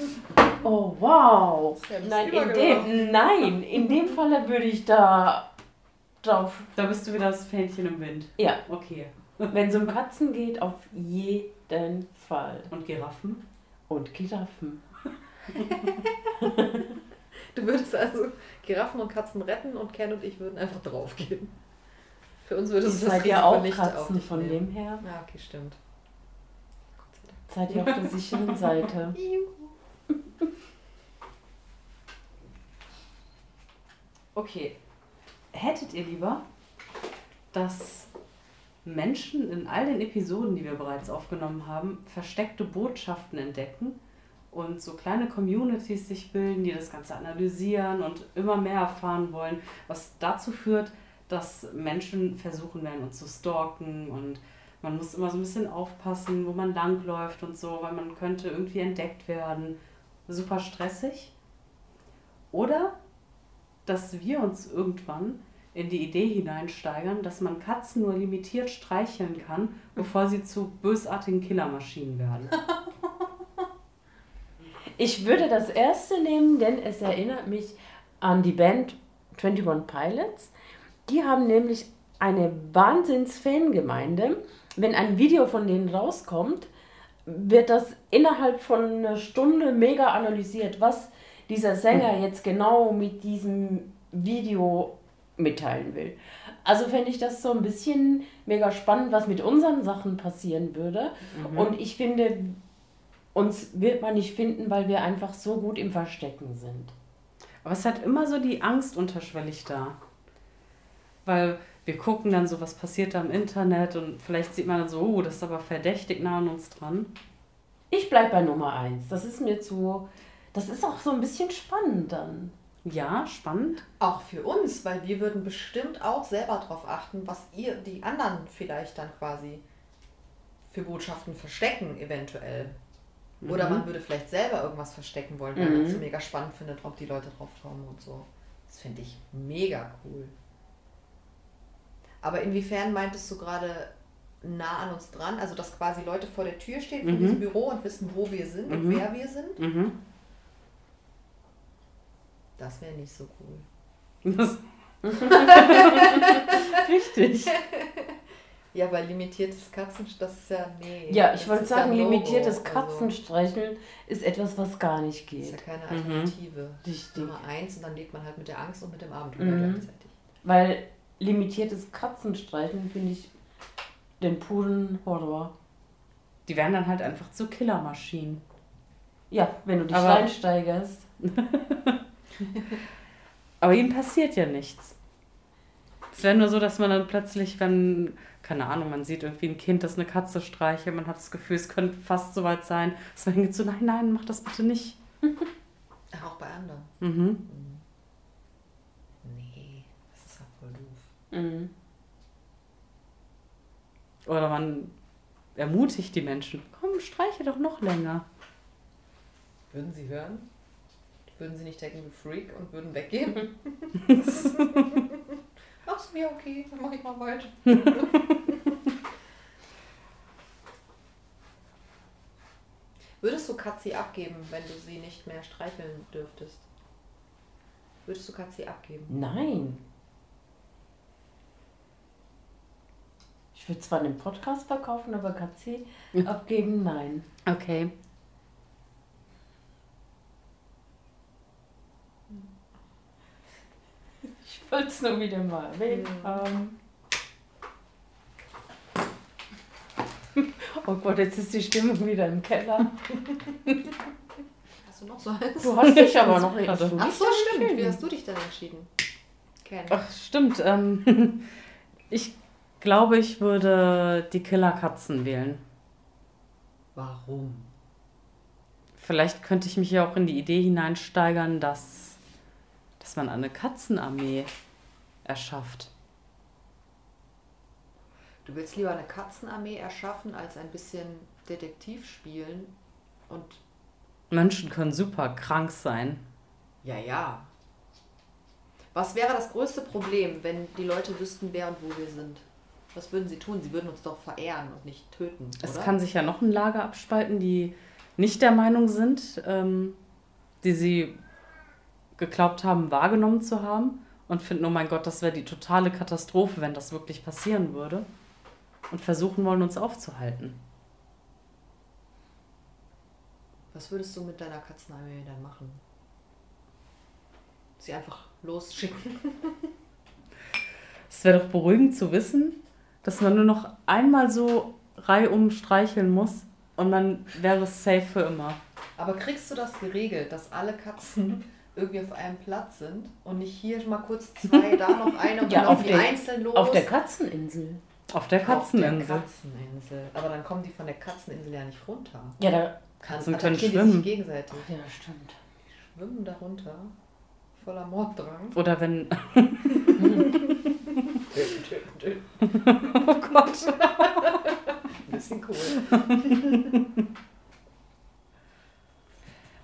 Speaker 1: Oh, wow. Nein, in dem, nein, in dem Falle würde ich da drauf.
Speaker 2: Da bist du wieder das Fähnchen im Wind.
Speaker 1: Ja,
Speaker 2: Okay.
Speaker 1: wenn es um Katzen geht, auf jeden Fall.
Speaker 2: Und Giraffen?
Speaker 1: Und Giraffen.
Speaker 3: Du würdest also Giraffen und Katzen retten und Ken und ich würden einfach draufgehen. Für uns würde
Speaker 1: Ihr
Speaker 3: es das
Speaker 1: seid ja
Speaker 3: Risiko
Speaker 1: auch
Speaker 3: nicht dich
Speaker 1: von
Speaker 3: nehmen.
Speaker 1: dem her.
Speaker 3: Ja, okay, stimmt.
Speaker 1: Seid ihr auf der sicheren Seite.
Speaker 2: Okay. Hättet ihr lieber, dass Menschen in all den Episoden, die wir bereits aufgenommen haben, versteckte Botschaften entdecken und so kleine Communities sich bilden, die das Ganze analysieren und immer mehr erfahren wollen, was dazu führt, dass Menschen versuchen werden, uns zu stalken und man muss immer so ein bisschen aufpassen, wo man langläuft und so, weil man könnte irgendwie entdeckt werden. Super stressig. Oder dass wir uns irgendwann in die Idee hineinsteigern, dass man Katzen nur limitiert streicheln kann, bevor sie zu bösartigen Killermaschinen werden.
Speaker 1: Ich würde das erste nehmen, denn es erinnert mich an die Band 21 Pilots. Die haben nämlich eine Wahnsinns-Fangemeinde. Wenn ein Video von denen rauskommt, wird das innerhalb von einer Stunde mega analysiert, was dieser Sänger jetzt genau mit diesem Video mitteilen will. Also fände ich das so ein bisschen mega spannend, was mit unseren Sachen passieren würde. Und ich finde, uns wird man nicht finden, weil wir einfach so gut im Verstecken sind.
Speaker 2: Aber es hat immer so die Angst unterschwellig da. Weil wir gucken dann so, was passiert da im Internet und vielleicht sieht man dann so, oh, das ist aber verdächtig nah an uns dran.
Speaker 1: Ich bleib bei Nummer eins. Das ist mir zu. Das ist auch so ein bisschen spannend dann.
Speaker 2: Ja, spannend.
Speaker 3: Auch für uns, weil wir würden bestimmt auch selber darauf achten, was ihr, die anderen vielleicht dann quasi für Botschaften verstecken, eventuell. Oder
Speaker 2: Mhm.
Speaker 3: man würde vielleicht selber irgendwas verstecken wollen, weil
Speaker 1: Mhm.
Speaker 3: man es so mega spannend findet, ob die Leute drauf kommen und so. Das finde ich mega cool. Aber inwiefern meintest du gerade nah an uns dran? Also, dass quasi Leute vor der Tür stehen von
Speaker 2: Mhm.
Speaker 3: diesem Büro und wissen, wo wir sind und
Speaker 2: Mhm.
Speaker 3: wer wir sind?
Speaker 2: Mhm.
Speaker 3: Das wäre nicht so cool.
Speaker 2: Das,
Speaker 1: Richtig.
Speaker 3: Ja, weil limitiertes Katzen, das ist ja, nee.
Speaker 1: Ja, ich wollte sagen, limitiertes
Speaker 3: Also,
Speaker 1: Katzenstreicheln ist etwas, was gar nicht
Speaker 3: Das ist ja
Speaker 1: geht.
Speaker 3: keine
Speaker 2: Mhm.
Speaker 3: Alternative.
Speaker 1: Richtig.
Speaker 3: Nummer eins und dann lebt man halt mit der Angst und mit dem Abenteuer
Speaker 1: Mhm.
Speaker 3: gleichzeitig.
Speaker 1: Weil limitiertes Katzenstreicheln finde ich den puren Horror.
Speaker 2: die werden dann halt einfach zu Killermaschinen.
Speaker 1: Ja, wenn du dich
Speaker 2: Aber-
Speaker 1: reinsteigerst.
Speaker 2: Aber ihnen passiert ja nichts. Es wäre nur so, dass man dann plötzlich, wenn, keine Ahnung, man sieht irgendwie ein Kind, das eine Katze streichelt, man hat das Gefühl, es könnte fast so weit sein, dass man denkt so, nein, nein, mach das bitte nicht.
Speaker 3: Auch bei anderen.
Speaker 2: Mhm.
Speaker 3: Nee, das ist ja voll doof.
Speaker 1: Mhm.
Speaker 2: Oder man ermutigt die Menschen, komm, streiche doch noch länger.
Speaker 3: Würden sie hören? Würden sie nicht denken, du Freak und würden weggehen? Ach, ist mir okay, dann mach ich mal weiter. Würdest du Katzi abgeben, wenn du sie nicht mehr streicheln dürftest? Würdest du Katzi abgeben?
Speaker 1: Nein. Ich würde zwar einen Podcast verkaufen, aber Katzi abgeben, nein.
Speaker 2: Okay.
Speaker 1: Ich wollte es nur wieder mal erwähnt
Speaker 3: Mhm.
Speaker 1: haben. Oh Gott, jetzt ist die Stimmung wieder im Keller.
Speaker 3: Hast du noch so eins?
Speaker 1: Du hast dich aber noch
Speaker 2: Gerade.
Speaker 1: nicht.
Speaker 3: Ach so, stimmt. Wie hast du dich denn entschieden? Ken.
Speaker 2: Ach, stimmt. Ähm, ich glaube, ich würde die Killerkatzen wählen.
Speaker 3: Warum?
Speaker 2: Vielleicht könnte ich mich ja auch in die Idee hineinsteigern, dass, dass man eine Katzenarmee erschafft.
Speaker 3: Du willst lieber eine Katzenarmee erschaffen, als ein bisschen Detektiv spielen und
Speaker 2: Menschen können super krank sein.
Speaker 3: Ja, ja. Was wäre das größte Problem, wenn die Leute wüssten, wer und wo wir sind? Was würden sie tun? Sie würden uns doch verehren und nicht töten.
Speaker 2: Es
Speaker 3: oder?
Speaker 2: kann sich ja noch ein Lager abspalten, die nicht der Meinung sind, ähm, die sie geglaubt haben, wahrgenommen zu haben und finden, oh mein Gott, das wäre die totale Katastrophe, wenn das wirklich passieren würde. Und versuchen wollen, uns aufzuhalten.
Speaker 3: Was würdest du mit deiner Katzenarmee dann machen? Sie einfach losschicken?
Speaker 2: Es wäre doch beruhigend zu wissen, dass man nur noch einmal so reihum streicheln muss und man wäre safe für immer.
Speaker 3: Aber kriegst du das geregelt, dass alle Katzen irgendwie auf einem Platz sind und nicht hier mal kurz zwei, da noch eine und
Speaker 1: Ja,
Speaker 3: dann
Speaker 1: auf
Speaker 3: die einzeln los?
Speaker 1: Auf der Katzeninsel.
Speaker 2: Auf der Katzeninsel.
Speaker 3: Auf der Katzeninsel. Aber dann kommen die von der Katzeninsel ja nicht runter.
Speaker 1: Ja, da.
Speaker 2: Katzen können
Speaker 3: attackieren die
Speaker 2: schwimmen.
Speaker 3: sich gegenseitig.
Speaker 1: Ja, stimmt.
Speaker 3: Schwimmen da runter. Voller Morddrang.
Speaker 2: Oder wenn. Oh Gott.
Speaker 3: Ein bisschen cool.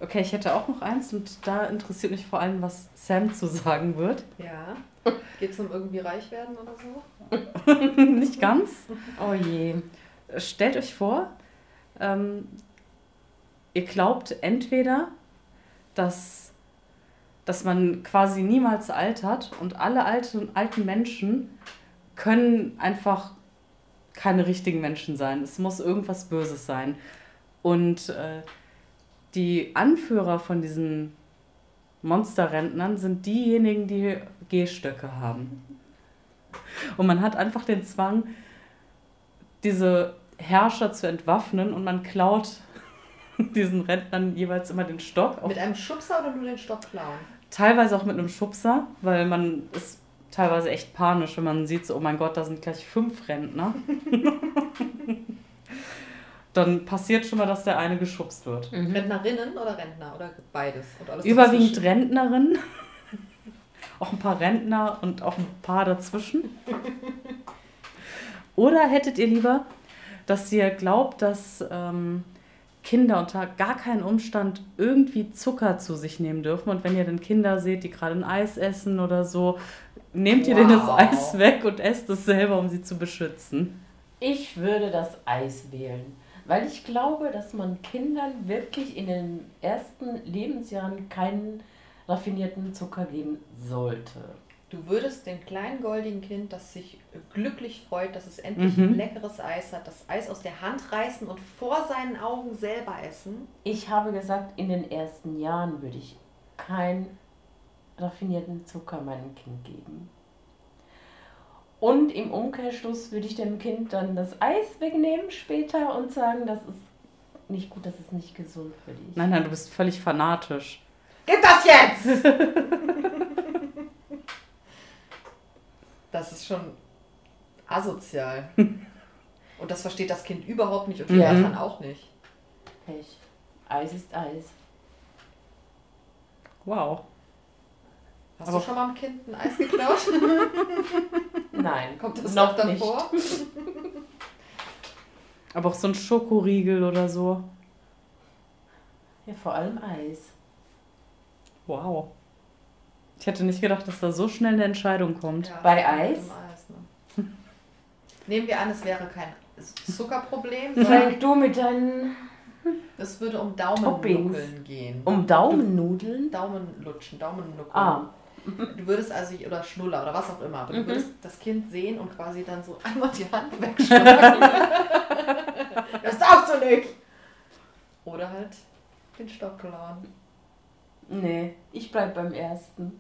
Speaker 2: Okay, ich hätte auch noch eins und da interessiert mich vor allem, was Sam zu sagen wird.
Speaker 3: Ja. Geht es um irgendwie reich werden oder so?
Speaker 2: Nicht ganz.
Speaker 1: Oh je.
Speaker 2: Stellt euch vor, ähm, ihr glaubt entweder, dass, dass man quasi niemals altert und alle alten, alten Menschen können einfach keine richtigen Menschen sein. Es muss irgendwas Böses sein. Und äh, die Anführer von diesen Monsterrentnern sind diejenigen, die Gehstöcke haben. Und man hat einfach den Zwang, diese Herrscher zu entwaffnen und man klaut diesen Rentnern jeweils immer den Stock. Auch
Speaker 3: Mit einem Schubser oder nur den Stock klauen?
Speaker 2: Teilweise auch mit einem Schubser, weil man ist teilweise echt panisch, wenn man sieht, so, oh mein Gott, da sind gleich fünf Rentner. Dann passiert schon mal, dass der eine geschubst wird.
Speaker 3: Rentnerinnen oder Rentner? Oder beides? Alles
Speaker 2: Überwiegend
Speaker 3: dazwischen?
Speaker 2: Rentnerinnen, auch ein paar Rentner und auch ein paar dazwischen. Oder hättet ihr lieber, dass ihr glaubt, dass ähm, Kinder unter gar keinen Umstand irgendwie Zucker zu sich nehmen dürfen und wenn ihr dann Kinder seht, die gerade ein Eis essen oder so, nehmt ihr denen das
Speaker 3: Wow.
Speaker 2: Eis weg und esst es selber, um sie zu beschützen.
Speaker 1: Ich würde das Eis wählen, weil ich glaube, dass man Kindern wirklich in den ersten Lebensjahren keinen raffinierten Zucker geben sollte.
Speaker 3: Du würdest dem kleinen goldigen Kind, das sich glücklich freut, dass es endlich
Speaker 2: Mhm.
Speaker 3: ein leckeres Eis hat, das Eis aus der Hand reißen und vor seinen Augen selber essen.
Speaker 1: Ich habe gesagt, in den ersten Jahren würde ich keinen raffinierten Zucker meinem Kind geben. Und im Umkehrschluss würde ich dem Kind dann das Eis wegnehmen später und sagen, das ist nicht gut, das ist nicht gesund für dich.
Speaker 2: Nein, nein, du bist völlig fanatisch.
Speaker 3: Gib das jetzt! das ist schon asozial. Und das versteht das Kind überhaupt nicht und die. Eltern auch nicht.
Speaker 1: Pech. Eis ist Eis.
Speaker 2: Wow.
Speaker 3: Hast
Speaker 2: Aber-
Speaker 3: du schon mal einem Kind ein Eis geklaut?
Speaker 1: Nein,
Speaker 3: Kommt das
Speaker 1: noch
Speaker 3: noch
Speaker 1: nicht.
Speaker 3: davor?
Speaker 2: Aber auch so ein Schokoriegel oder so.
Speaker 1: Ja, vor allem Eis.
Speaker 2: Wow. Ich hätte nicht gedacht, dass da so schnell eine Entscheidung kommt.
Speaker 3: Ja,
Speaker 1: Bei Eis?
Speaker 3: Eis ne? Nehmen wir an, es wäre kein Zuckerproblem,
Speaker 1: Zeig du mit deinen
Speaker 3: es würde um
Speaker 1: Toppings.
Speaker 3: Daumennuckeln gehen.
Speaker 1: um Daumennudeln.
Speaker 3: Daumenlutschen, Daumennuckeln.
Speaker 1: Ah,
Speaker 3: Du würdest also, oder Schnuller oder was auch immer, aber du
Speaker 1: Mhm.
Speaker 3: würdest das Kind sehen und quasi dann so einmal die Hand wegschlagen. das darfst du nicht! Oder halt den Stock klauen.
Speaker 1: nee, ich bleib beim ersten.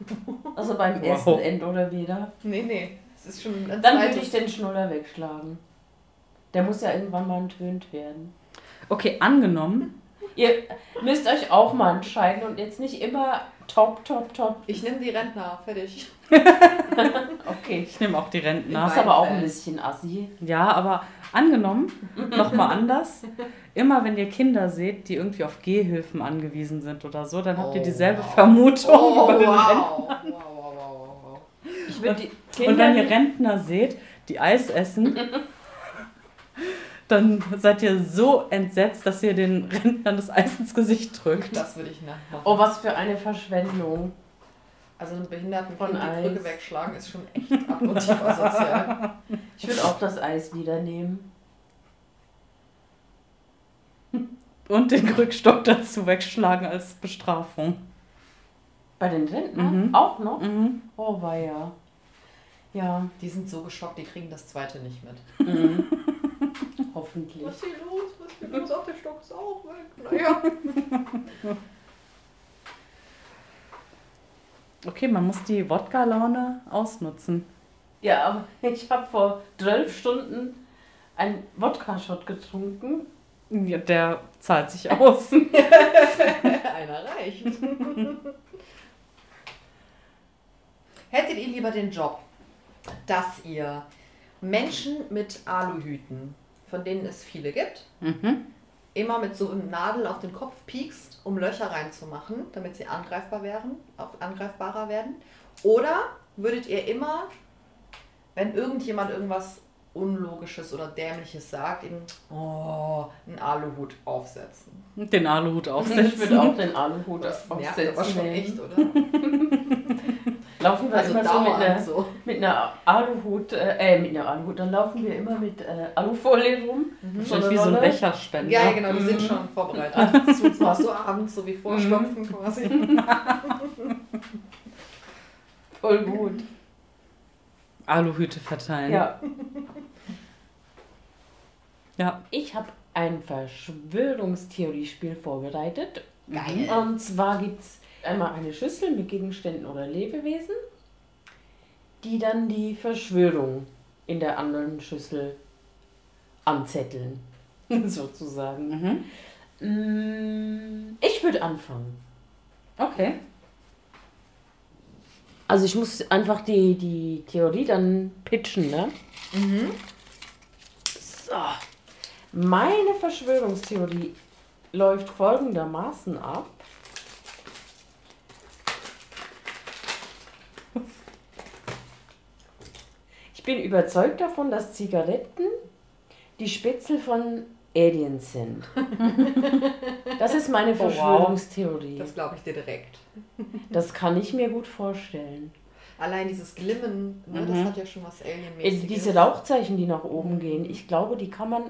Speaker 1: Also beim
Speaker 2: Wow.
Speaker 1: ersten End oder wieder.
Speaker 3: Nee, nee, es ist schon ein
Speaker 1: Dann würde ich den Schnuller wegschlagen. Der muss ja irgendwann mal entönt werden.
Speaker 2: Okay, angenommen,
Speaker 1: Ihr müsst euch auch mal entscheiden und jetzt nicht immer top, top, top.
Speaker 3: Ich nehme die Rentner, fertig.
Speaker 1: Okay.
Speaker 2: ich nehme auch die Rentner.
Speaker 1: Das ist aber auch ein bisschen assi.
Speaker 2: Ja, aber angenommen, nochmal anders. Immer wenn ihr Kinder seht, die irgendwie auf Gehhilfen angewiesen sind oder so, dann habt ihr
Speaker 3: Oh,
Speaker 2: dieselbe
Speaker 3: wow.
Speaker 2: Vermutung
Speaker 3: Oh,
Speaker 2: bei den
Speaker 3: wow. wow, wow, wow, wow,
Speaker 2: Und
Speaker 1: Kinder
Speaker 2: wenn ihr Rentner seht, die Eis essen, dann seid ihr so entsetzt, dass ihr den Rentnern das Eis ins Gesicht drückt.
Speaker 3: Das würde ich nachmachen.
Speaker 1: Oh, was für eine Verschwendung.
Speaker 3: Also einen behinderten
Speaker 1: Von
Speaker 3: Kind die
Speaker 1: Eis.
Speaker 3: Brücke wegschlagen ist schon echt abgrundtief asozial.
Speaker 1: Ich würde auch das Eis wieder nehmen.
Speaker 2: Und den Krückstock dazu wegschlagen als Bestrafung.
Speaker 1: Bei den Rentnern
Speaker 2: Mhm.
Speaker 1: auch noch?
Speaker 2: Mhm.
Speaker 1: Oh, weia. Ja,
Speaker 3: Die sind so geschockt, die kriegen das zweite nicht mit.
Speaker 1: mhm. hoffentlich.
Speaker 3: Was ist hier los? Was ist hier los? Ach, der Stock ist auch weg. Naja.
Speaker 2: Okay, man muss die Wodka-Laune ausnutzen.
Speaker 1: Ja, aber ich habe vor zwölf Stunden einen Wodka-Shot getrunken.
Speaker 2: Ja, der zahlt sich aus.
Speaker 3: Einer reicht. Hättet ihr lieber den Job, dass ihr Menschen mit Aluhüten, von denen es viele gibt,
Speaker 2: Mhm.
Speaker 3: Immer mit so einem Nadel auf den Kopf piekst, um Löcher reinzumachen, damit sie angreifbar werden, angreifbarer werden? Oder würdet ihr immer, wenn irgendjemand irgendwas Unlogisches oder Dämliches sagt, eben oh, einen Aluhut aufsetzen?
Speaker 2: Den Aluhut
Speaker 1: Ich
Speaker 2: aufsetzen.
Speaker 1: würde auch den Aluhut
Speaker 3: Das nervt
Speaker 1: aufsetzen.
Speaker 3: aber schon echt, oder?
Speaker 1: Laufen wir
Speaker 3: Also
Speaker 1: immer so mit einer,
Speaker 3: so.
Speaker 1: mit einer Aluhut, äh, äh, mit einer Aluhut, dann laufen wir immer mit äh, Alufolie rum.
Speaker 2: Wahrscheinlich wie so ein. Becherspender.
Speaker 3: Ja, genau, die sind
Speaker 1: Mhm.
Speaker 3: schon vorbereitet. Das tut man so abends, so wie Vorstopfen quasi.
Speaker 1: Voll gut.
Speaker 2: Aluhüte verteilen.
Speaker 1: Ja.
Speaker 2: Ja.
Speaker 1: Ich habe ein Verschwörungstheoriespiel vorbereitet.
Speaker 3: Geil.
Speaker 1: Und zwar gibt es einmal eine Schüssel mit Gegenständen oder Lebewesen, die dann die Verschwörung in der anderen Schüssel anzetteln, sozusagen.
Speaker 2: Mhm.
Speaker 1: Mm, Ich würde anfangen.
Speaker 2: Okay.
Speaker 1: Also ich muss einfach die, die Theorie dann pitchen, ne?
Speaker 3: Mhm.
Speaker 1: So. Meine Verschwörungstheorie läuft folgendermaßen ab. Bin überzeugt davon, dass Zigaretten die Spitzel von Aliens sind. Das ist meine
Speaker 2: Oh, wow.
Speaker 1: Verschwörungstheorie.
Speaker 3: Das glaube ich dir direkt.
Speaker 1: Das kann ich mir gut vorstellen.
Speaker 3: Allein dieses Glimmen, ne,
Speaker 2: Mhm.
Speaker 3: das hat ja schon was
Speaker 1: Äh,
Speaker 3: Alienmäßiges.
Speaker 1: Diese Rauchzeichen, die nach oben gehen, ich glaube, die kann man,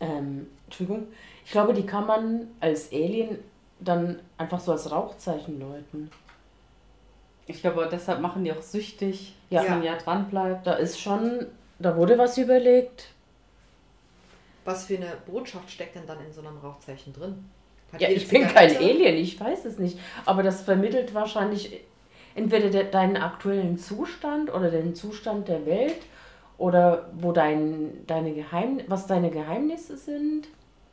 Speaker 1: ähm, Entschuldigung, ich glaube, die kann man als Alien dann einfach so als Rauchzeichen läuten.
Speaker 2: Ich glaube, deshalb machen die auch süchtig,
Speaker 1: Ja.
Speaker 2: dass man ja dran bleibt.
Speaker 1: Da ist schon, da wurde was überlegt.
Speaker 3: Was für eine Botschaft steckt denn dann in so einem Rauchzeichen drin? Hat
Speaker 1: Ja, ich bin kein Alien, ich weiß es nicht. Aber das vermittelt wahrscheinlich entweder de deinen aktuellen Zustand oder den Zustand der Welt oder wo dein, deine Geheim was deine Geheimnisse sind.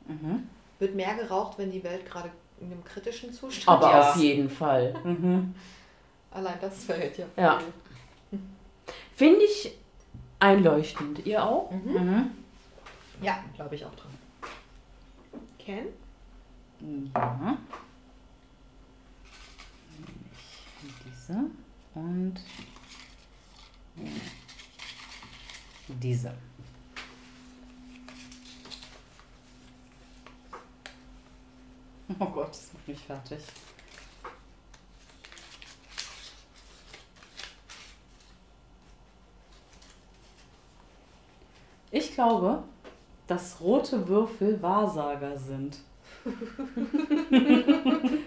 Speaker 2: Mhm.
Speaker 3: Wird mehr geraucht, wenn die Welt gerade in einem kritischen Zustand
Speaker 1: Aber
Speaker 2: Ja.
Speaker 1: auf jeden Fall.
Speaker 2: Mhm.
Speaker 3: Allein das verhält ja viel.
Speaker 1: Ja. Finde ich einleuchtend. Ihr auch?
Speaker 2: Mhm.
Speaker 3: Ja, glaube ich auch dran. Ken?
Speaker 2: Ja. Diese und diese. Oh Gott, das macht mich fertig. Ich glaube, dass rote Würfel Wahrsager sind.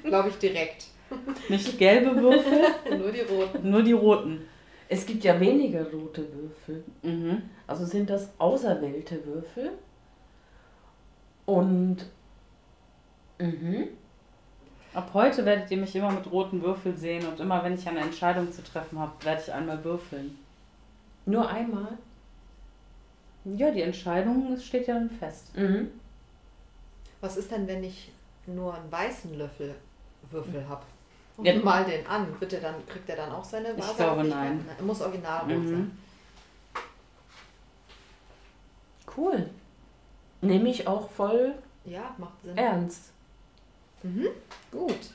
Speaker 3: Glaube ich direkt.
Speaker 2: Nicht gelbe Würfel,
Speaker 3: Nur die roten.
Speaker 2: nur die roten.
Speaker 1: Es gibt ja weniger rote Würfel.
Speaker 2: Mhm.
Speaker 1: Also sind das auserwählte Würfel. Und mhm.
Speaker 2: Ab heute werdet ihr mich immer mit roten Würfeln sehen und immer wenn ich eine Entscheidung zu treffen habe, werde ich einmal würfeln.
Speaker 1: nur einmal.
Speaker 2: Ja, die Entscheidung es steht ja dann fest.
Speaker 1: Mhm.
Speaker 3: Was ist denn, wenn ich nur einen weißen Löffel Würfel habe? Und
Speaker 1: Ja.
Speaker 3: mal den an. Wird der dann, kriegt er dann auch seine
Speaker 2: Ich
Speaker 3: Wahrsagerfähigkeit?
Speaker 2: glaube, nein.
Speaker 3: Er muss original
Speaker 2: Mhm.
Speaker 3: sein.
Speaker 1: Cool. Nehme ich auch voll
Speaker 3: Ja, macht Sinn.
Speaker 1: ernst.
Speaker 3: Mhm. Gut.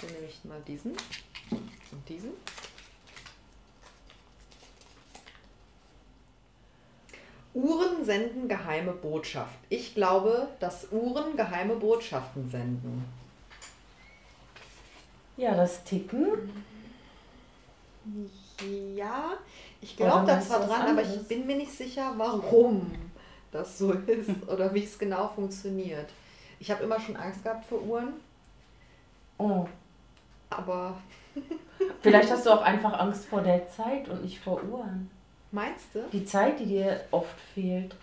Speaker 3: Dann nehme ich mal diesen und diesen. Uhren senden geheime Botschaft. Ich glaube, dass Uhren geheime Botschaften senden.
Speaker 1: Ja, das Ticken
Speaker 3: Ja, ich glaube da zwar dran, aber ich
Speaker 1: anderes?
Speaker 3: bin mir nicht sicher, warum das so ist oder wie es genau funktioniert. Ich habe immer schon Angst gehabt vor Uhren,
Speaker 1: Oh.
Speaker 3: aber
Speaker 1: Vielleicht hast du auch einfach Angst vor der Zeit und nicht vor Uhren.
Speaker 3: Meinst du?
Speaker 1: Die Zeit, die dir oft fehlt.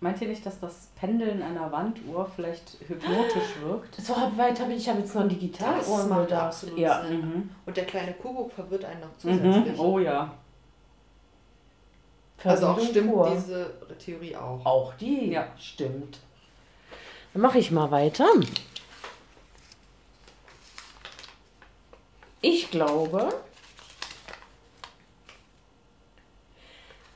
Speaker 2: Meint ihr nicht, dass das Pendeln einer Wanduhr vielleicht hypnotisch wirkt?
Speaker 1: So weit habe ich, ich habe jetzt noch an Digitaluhren
Speaker 3: macht
Speaker 1: gedacht.
Speaker 3: absolut
Speaker 1: Ja.
Speaker 3: Sinn.
Speaker 2: Mhm.
Speaker 3: Und der kleine Kuckuck verwirrt einen noch
Speaker 2: Mhm.
Speaker 3: zusätzlich.
Speaker 2: Oh ja.
Speaker 3: Also auch stimmt
Speaker 1: pur.
Speaker 3: diese Theorie auch.
Speaker 1: Auch die?
Speaker 2: Ja.
Speaker 1: Stimmt. Dann mache ich mal weiter. Ich glaube,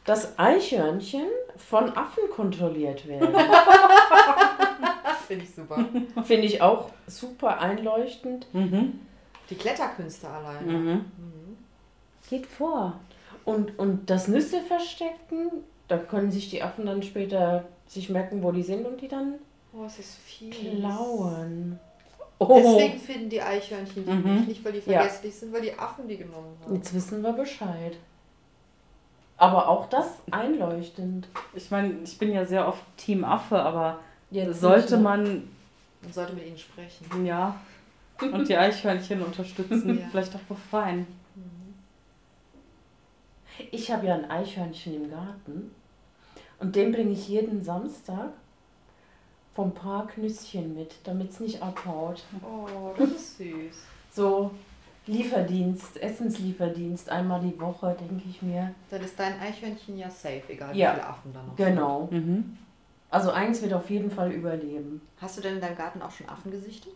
Speaker 1: dass Eichhörnchen von Affen kontrolliert werden.
Speaker 3: Finde ich super.
Speaker 1: Finde ich auch super einleuchtend.
Speaker 2: Mhm.
Speaker 3: Die Kletterkünste allein.
Speaker 2: Mhm.
Speaker 3: Mhm.
Speaker 1: Geht vor. Und, und das Nüsse verstecken, da können sich die Affen dann später sich merken, wo die sind und die dann
Speaker 3: Oh, es ist viel.
Speaker 1: klauen. Oh,
Speaker 3: Deswegen finden die Eichhörnchen die
Speaker 2: Mhm.
Speaker 3: nicht, nicht weil die
Speaker 1: Ja.
Speaker 3: vergesslich sind, weil die Affen die genommen haben.
Speaker 1: jetzt wissen wir Bescheid. Aber auch das einleuchtend.
Speaker 2: Ich meine, ich bin ja sehr oft Team Affe, aber
Speaker 1: Jetzt
Speaker 2: sollte man
Speaker 3: Man sollte mit ihnen sprechen.
Speaker 2: ja und die Eichhörnchen unterstützen,
Speaker 3: Ja.
Speaker 2: vielleicht auch befreien.
Speaker 1: Ich habe ja ein Eichhörnchen im Garten und dem bringe ich jeden Samstag vom Park Nüsschen mit, damit es nicht abhaut.
Speaker 3: Oh, das ist süß.
Speaker 1: So Lieferdienst, Essenslieferdienst, einmal die Woche, denke ich mir.
Speaker 3: Dann ist dein Eichhörnchen ja safe, egal
Speaker 1: Ja.
Speaker 3: wie viele Affen da noch
Speaker 1: Genau.
Speaker 2: Mhm.
Speaker 1: Also eins wird auf jeden Fall überleben.
Speaker 3: Hast du denn in deinem Garten auch schon Affen gesichtet?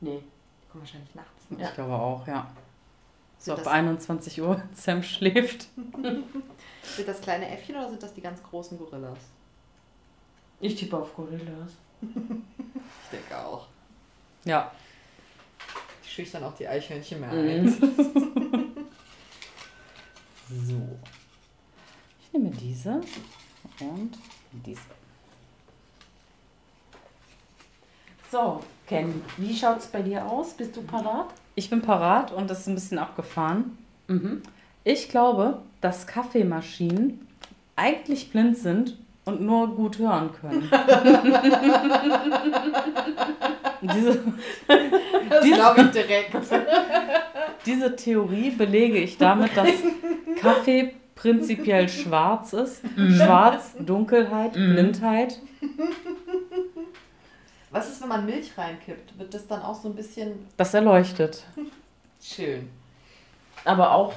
Speaker 1: Nee.
Speaker 3: Die kommen wahrscheinlich nachts.
Speaker 1: Ja.
Speaker 2: Ich glaube auch, ja. So ab
Speaker 3: das-
Speaker 2: 21 Uhr Sam schläft.
Speaker 3: Sind das kleine Äffchen oder sind das die ganz großen Gorillas?
Speaker 1: Ich tippe auf Gorillas.
Speaker 3: Ich denke auch.
Speaker 2: Ja.
Speaker 3: Die schüchtern auch die Eichhörnchen mehr ein.
Speaker 1: Mhm.
Speaker 2: So. Ich nehme diese und diese.
Speaker 1: So, Ken, wie schaut's bei dir aus? Bist du parat?
Speaker 2: Ich bin parat und das ist ein bisschen abgefahren.
Speaker 1: Mhm.
Speaker 2: Ich glaube, dass Kaffeemaschinen eigentlich blind sind und nur gut hören können. diese,
Speaker 3: Das glaube ich direkt.
Speaker 2: diese Theorie belege ich damit, dass Kaffee prinzipiell schwarz ist. Schwarz, Dunkelheit, Blindheit.
Speaker 3: Was ist, wenn man Milch reinkippt? Wird das dann auch so ein bisschen
Speaker 2: Das erleuchtet.
Speaker 3: schön?
Speaker 1: Aber auch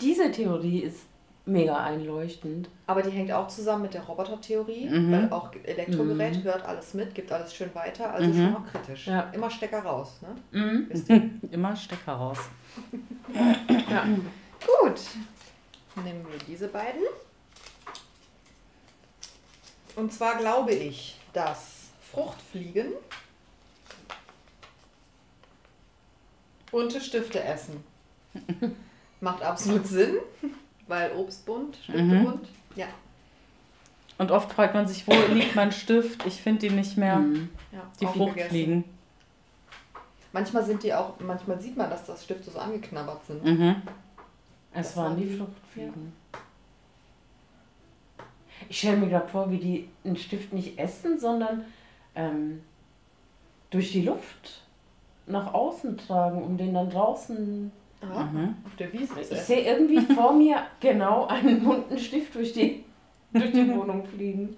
Speaker 1: diese Theorie ist mega einleuchtend.
Speaker 3: Aber die hängt auch zusammen mit der Robotertheorie,
Speaker 2: Mhm.
Speaker 3: weil auch Elektrogerät
Speaker 1: Mhm.
Speaker 3: hört alles mit, gibt alles schön weiter, also
Speaker 2: Mhm.
Speaker 3: schon auch kritisch.
Speaker 1: Ja.
Speaker 3: Immer Stecker raus, ne?
Speaker 1: Mhm.
Speaker 2: Immer Stecker raus.
Speaker 1: Ja.
Speaker 3: Gut. Nehmen wir diese beiden. Und zwar glaube ich, dass Fruchtfliegen bunte Stifte essen. Macht absolut Sinn, weil Obst bunt, Stifte
Speaker 2: Mhm.
Speaker 3: bunt. Ja,
Speaker 2: Und oft fragt man sich, wo liegt mein Stift? Ich finde ihn nicht mehr.
Speaker 1: Mhm.
Speaker 3: ja.
Speaker 2: Die. Fruchtfliegen.
Speaker 3: Manchmal sind die auch, manchmal sieht man, dass das Stifte so angeknabbert sind.
Speaker 2: Mhm.
Speaker 1: Es
Speaker 3: Das
Speaker 1: waren die
Speaker 3: die-
Speaker 1: Fluchtfliegen. Ich stelle mir gerade vor, wie die einen Stift nicht essen, sondern ähm, durch die Luft nach außen tragen, um den dann draußen.
Speaker 3: Aha,
Speaker 2: Mhm.
Speaker 3: auf der Wiese
Speaker 1: Ich sehe irgendwie vor mir genau einen bunten Stift durch die, durch die Wohnung fliegen.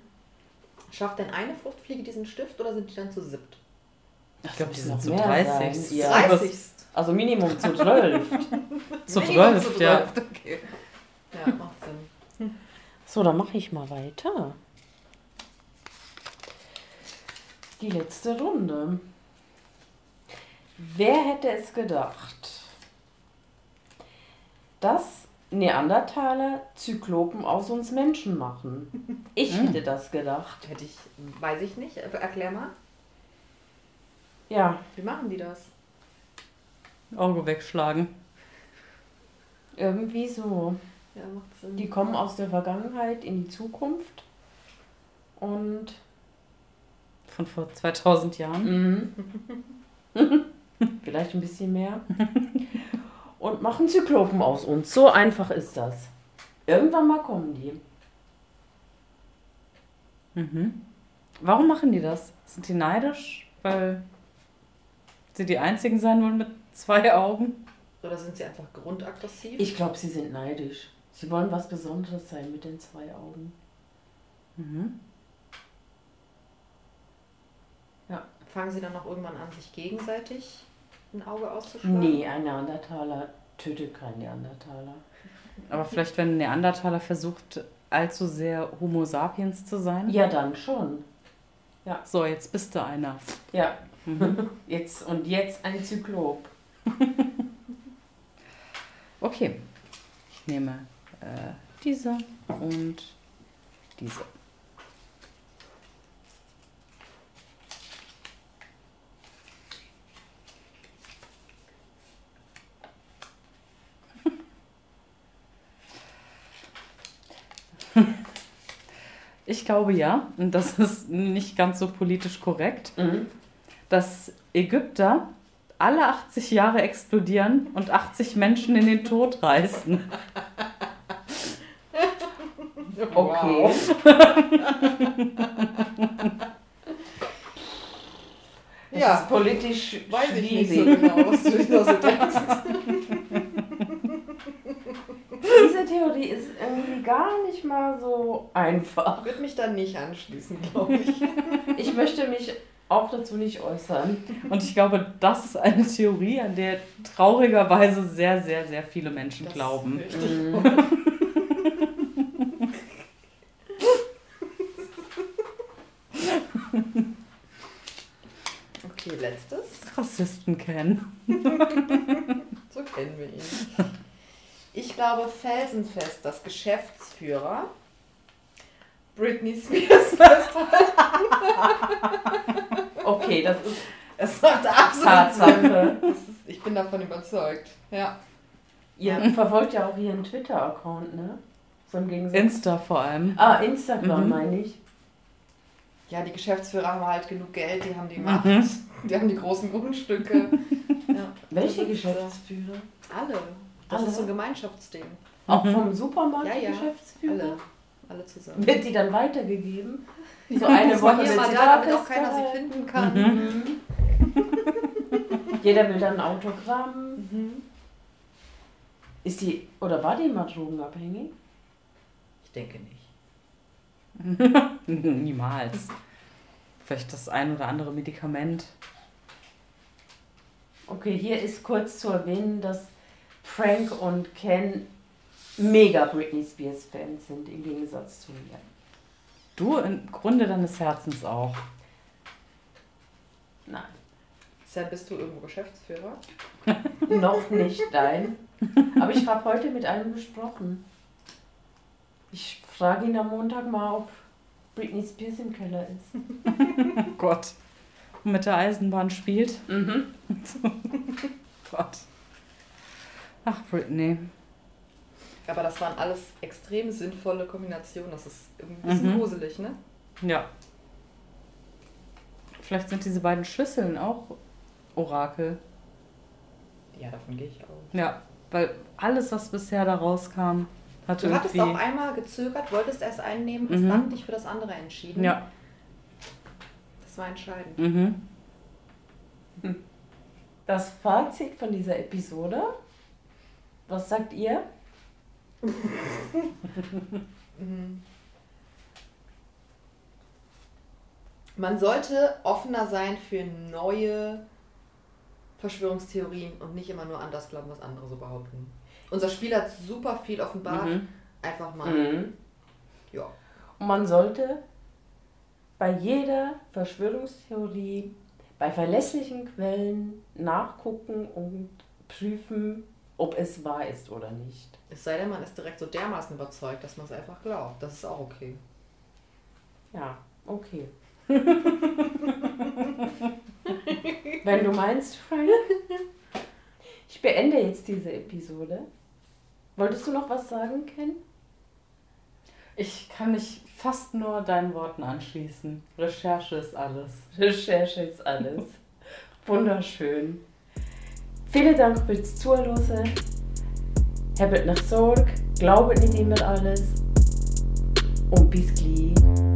Speaker 3: Schafft denn eine Fruchtfliege diesen Stift oder sind die dann zu siebt?
Speaker 2: Ich glaube, die sind zu
Speaker 1: mehr
Speaker 2: 30.
Speaker 1: sein. Ja.
Speaker 3: 30.
Speaker 1: Also Minimum zu zwölf.
Speaker 2: Zu
Speaker 3: Minimum
Speaker 2: 12, ja.
Speaker 3: Okay. Ja, macht Sinn.
Speaker 1: So, dann mache ich mal weiter. Die letzte Runde. Wer hätte es gedacht, dass Neandertaler Zyklopen aus uns Menschen machen? Ich
Speaker 2: Hm.
Speaker 1: hätte das gedacht.
Speaker 3: Hätte ich, weiß ich nicht. Erklär mal.
Speaker 1: Ja,
Speaker 3: Wie machen die das?
Speaker 2: Auge wegschlagen.
Speaker 1: irgendwie so.
Speaker 3: Ja, macht Sinn.
Speaker 1: Die kommen aus der Vergangenheit in die Zukunft und
Speaker 2: Von vor 2000 Jahren.
Speaker 1: Mhm. Vielleicht ein bisschen mehr. und machen Zyklopen aus uns. So einfach ist das. Irgendwann mal kommen die.
Speaker 2: Mhm. Warum machen die das? Sind die neidisch? Weil sie die einzigen sein wollen mit zwei Augen?
Speaker 3: Oder sind sie einfach grundaggressiv?
Speaker 1: Ich glaube, sie sind neidisch. Sie wollen was Besonderes sein mit den zwei Augen.
Speaker 2: Mhm.
Speaker 3: Fangen sie dann auch irgendwann an, sich gegenseitig ein Auge auszuschlagen?
Speaker 1: Nee, ein Neandertaler tötet keinen Neandertaler.
Speaker 2: Aber vielleicht, wenn ein Neandertaler versucht, allzu sehr Homo sapiens zu sein?
Speaker 1: Ja, dann schon.
Speaker 2: So, jetzt bist du einer.
Speaker 1: Ja,
Speaker 2: Mhm.
Speaker 1: jetzt und jetzt ein Zyklop.
Speaker 2: Okay. Ich nehme äh, diese und diese. Ich glaube ja, und das ist nicht ganz so politisch korrekt,
Speaker 1: Mhm.
Speaker 2: dass Ägypter alle 80 Jahre explodieren und 80 Menschen in den Tod reißen.
Speaker 1: Okay. Das
Speaker 3: Ja.
Speaker 1: ist politisch
Speaker 3: Weiß ich nicht so
Speaker 1: schwierig.
Speaker 3: genau, was du da so denkst.
Speaker 1: Diese Theorie ist irgendwie gar nicht mal so einfach.
Speaker 3: Ich würde mich da nicht anschließen, glaube ich.
Speaker 1: Ich möchte mich auch dazu nicht äußern.
Speaker 2: Und ich glaube, das ist eine Theorie, an der traurigerweise sehr, sehr, sehr viele Menschen
Speaker 3: Das
Speaker 2: glauben.
Speaker 3: Okay, letztes.
Speaker 2: Rassisten kennen.
Speaker 3: So kennen wir ihn. Ich glaube felsenfest, dass Geschäftsführer Britney Spears festhalten.
Speaker 1: Okay, das ist
Speaker 3: Es macht absolut Sinn.
Speaker 1: Tatsache.
Speaker 3: Das ist, ich bin davon überzeugt. Ja.
Speaker 1: Ihr verfolgt ja auch ihren Twitter-Account, ne? So im Gegensatz.
Speaker 2: Insta vor allem.
Speaker 1: ah, Instagram
Speaker 2: Mhm.
Speaker 1: meine ich.
Speaker 3: Ja, die Geschäftsführer haben halt genug Geld, die haben die
Speaker 2: Mhm.
Speaker 3: Macht, die haben die großen Grundstücke. Ja.
Speaker 1: Welche
Speaker 3: äh,
Speaker 1: Geschäftsführer?
Speaker 3: Alle. Das
Speaker 1: Alle?
Speaker 3: ist so ein Gemeinschaftsding.
Speaker 1: Auch
Speaker 2: Mhm.
Speaker 1: vom
Speaker 3: Ja, ja.
Speaker 1: Supermarkt-Geschäftsführer?
Speaker 3: Alle. Alle zusammen.
Speaker 1: Wird die dann weitergegeben? So eine Woche
Speaker 3: hier
Speaker 1: wird
Speaker 3: mal
Speaker 1: sie
Speaker 3: da,
Speaker 1: da
Speaker 3: damit auch keiner sie finden kann.
Speaker 2: Mhm.
Speaker 1: Mhm. Jeder will dann ein Autogramm.
Speaker 3: Mhm.
Speaker 1: Ist die, oder war die mal drogenabhängig?
Speaker 3: Ich denke nicht.
Speaker 2: Niemals. Vielleicht das ein oder andere Medikament.
Speaker 1: Okay, hier ist kurz zu erwähnen, dass Frank und Ken mega Britney Spears Fans sind, im Gegensatz zu mir.
Speaker 2: Du im Grunde deines Herzens auch.
Speaker 1: Nein,
Speaker 3: Sam, bist du irgendwo Geschäftsführer?
Speaker 1: noch nicht, nein. Aber ich habe heute mit einem gesprochen. Ich frage ihn am Montag mal, ob Britney Spears im Keller ist.
Speaker 2: Gott. Und mit der Eisenbahn spielt.
Speaker 1: Mhm.
Speaker 2: Gott. Ach, Britney.
Speaker 3: Aber das waren alles extrem sinnvolle Kombinationen. Das ist irgendwie ein bisschen
Speaker 2: Mhm.
Speaker 3: gruselig, ne?
Speaker 2: Ja. Vielleicht sind diese beiden Schlüsseln auch Orakel.
Speaker 3: Ja, davon gehe ich aus.
Speaker 2: Ja, weil alles, was bisher da rauskam, hat
Speaker 3: Du hattest
Speaker 2: irgendwie...
Speaker 3: auch einmal gezögert, wolltest erst einen nehmen, hast
Speaker 2: Mhm.
Speaker 3: dann dich für das andere entschieden.
Speaker 2: ja.
Speaker 3: Das war entscheidend.
Speaker 2: Mhm.
Speaker 1: Das Fazit von dieser Episode. Was sagt ihr?
Speaker 3: Mhm. Man sollte offener sein für neue Verschwörungstheorien und nicht immer nur an das glauben, was andere so behaupten. Unser Spiel hat super viel offenbart.
Speaker 2: Mhm.
Speaker 3: Einfach mal.
Speaker 1: Mhm.
Speaker 3: Ja.
Speaker 1: Und man sollte bei jeder Verschwörungstheorie bei verlässlichen Quellen nachgucken und prüfen, ob es wahr ist oder nicht.
Speaker 3: Es sei denn, man ist direkt so dermaßen überzeugt, dass man es einfach glaubt. Das ist auch okay.
Speaker 1: Ja, okay. Wenn du meinst, Frank. Ich beende jetzt diese Episode. Wolltest du noch was sagen, Ken?
Speaker 2: Ich kann mich fast nur deinen Worten anschließen. Recherche ist alles.
Speaker 1: Recherche ist alles. Wunderschön. Vielen Dank fürs Zuhören. Habt nicht Sorge, glaubt nicht immer alles. Und bis gleich.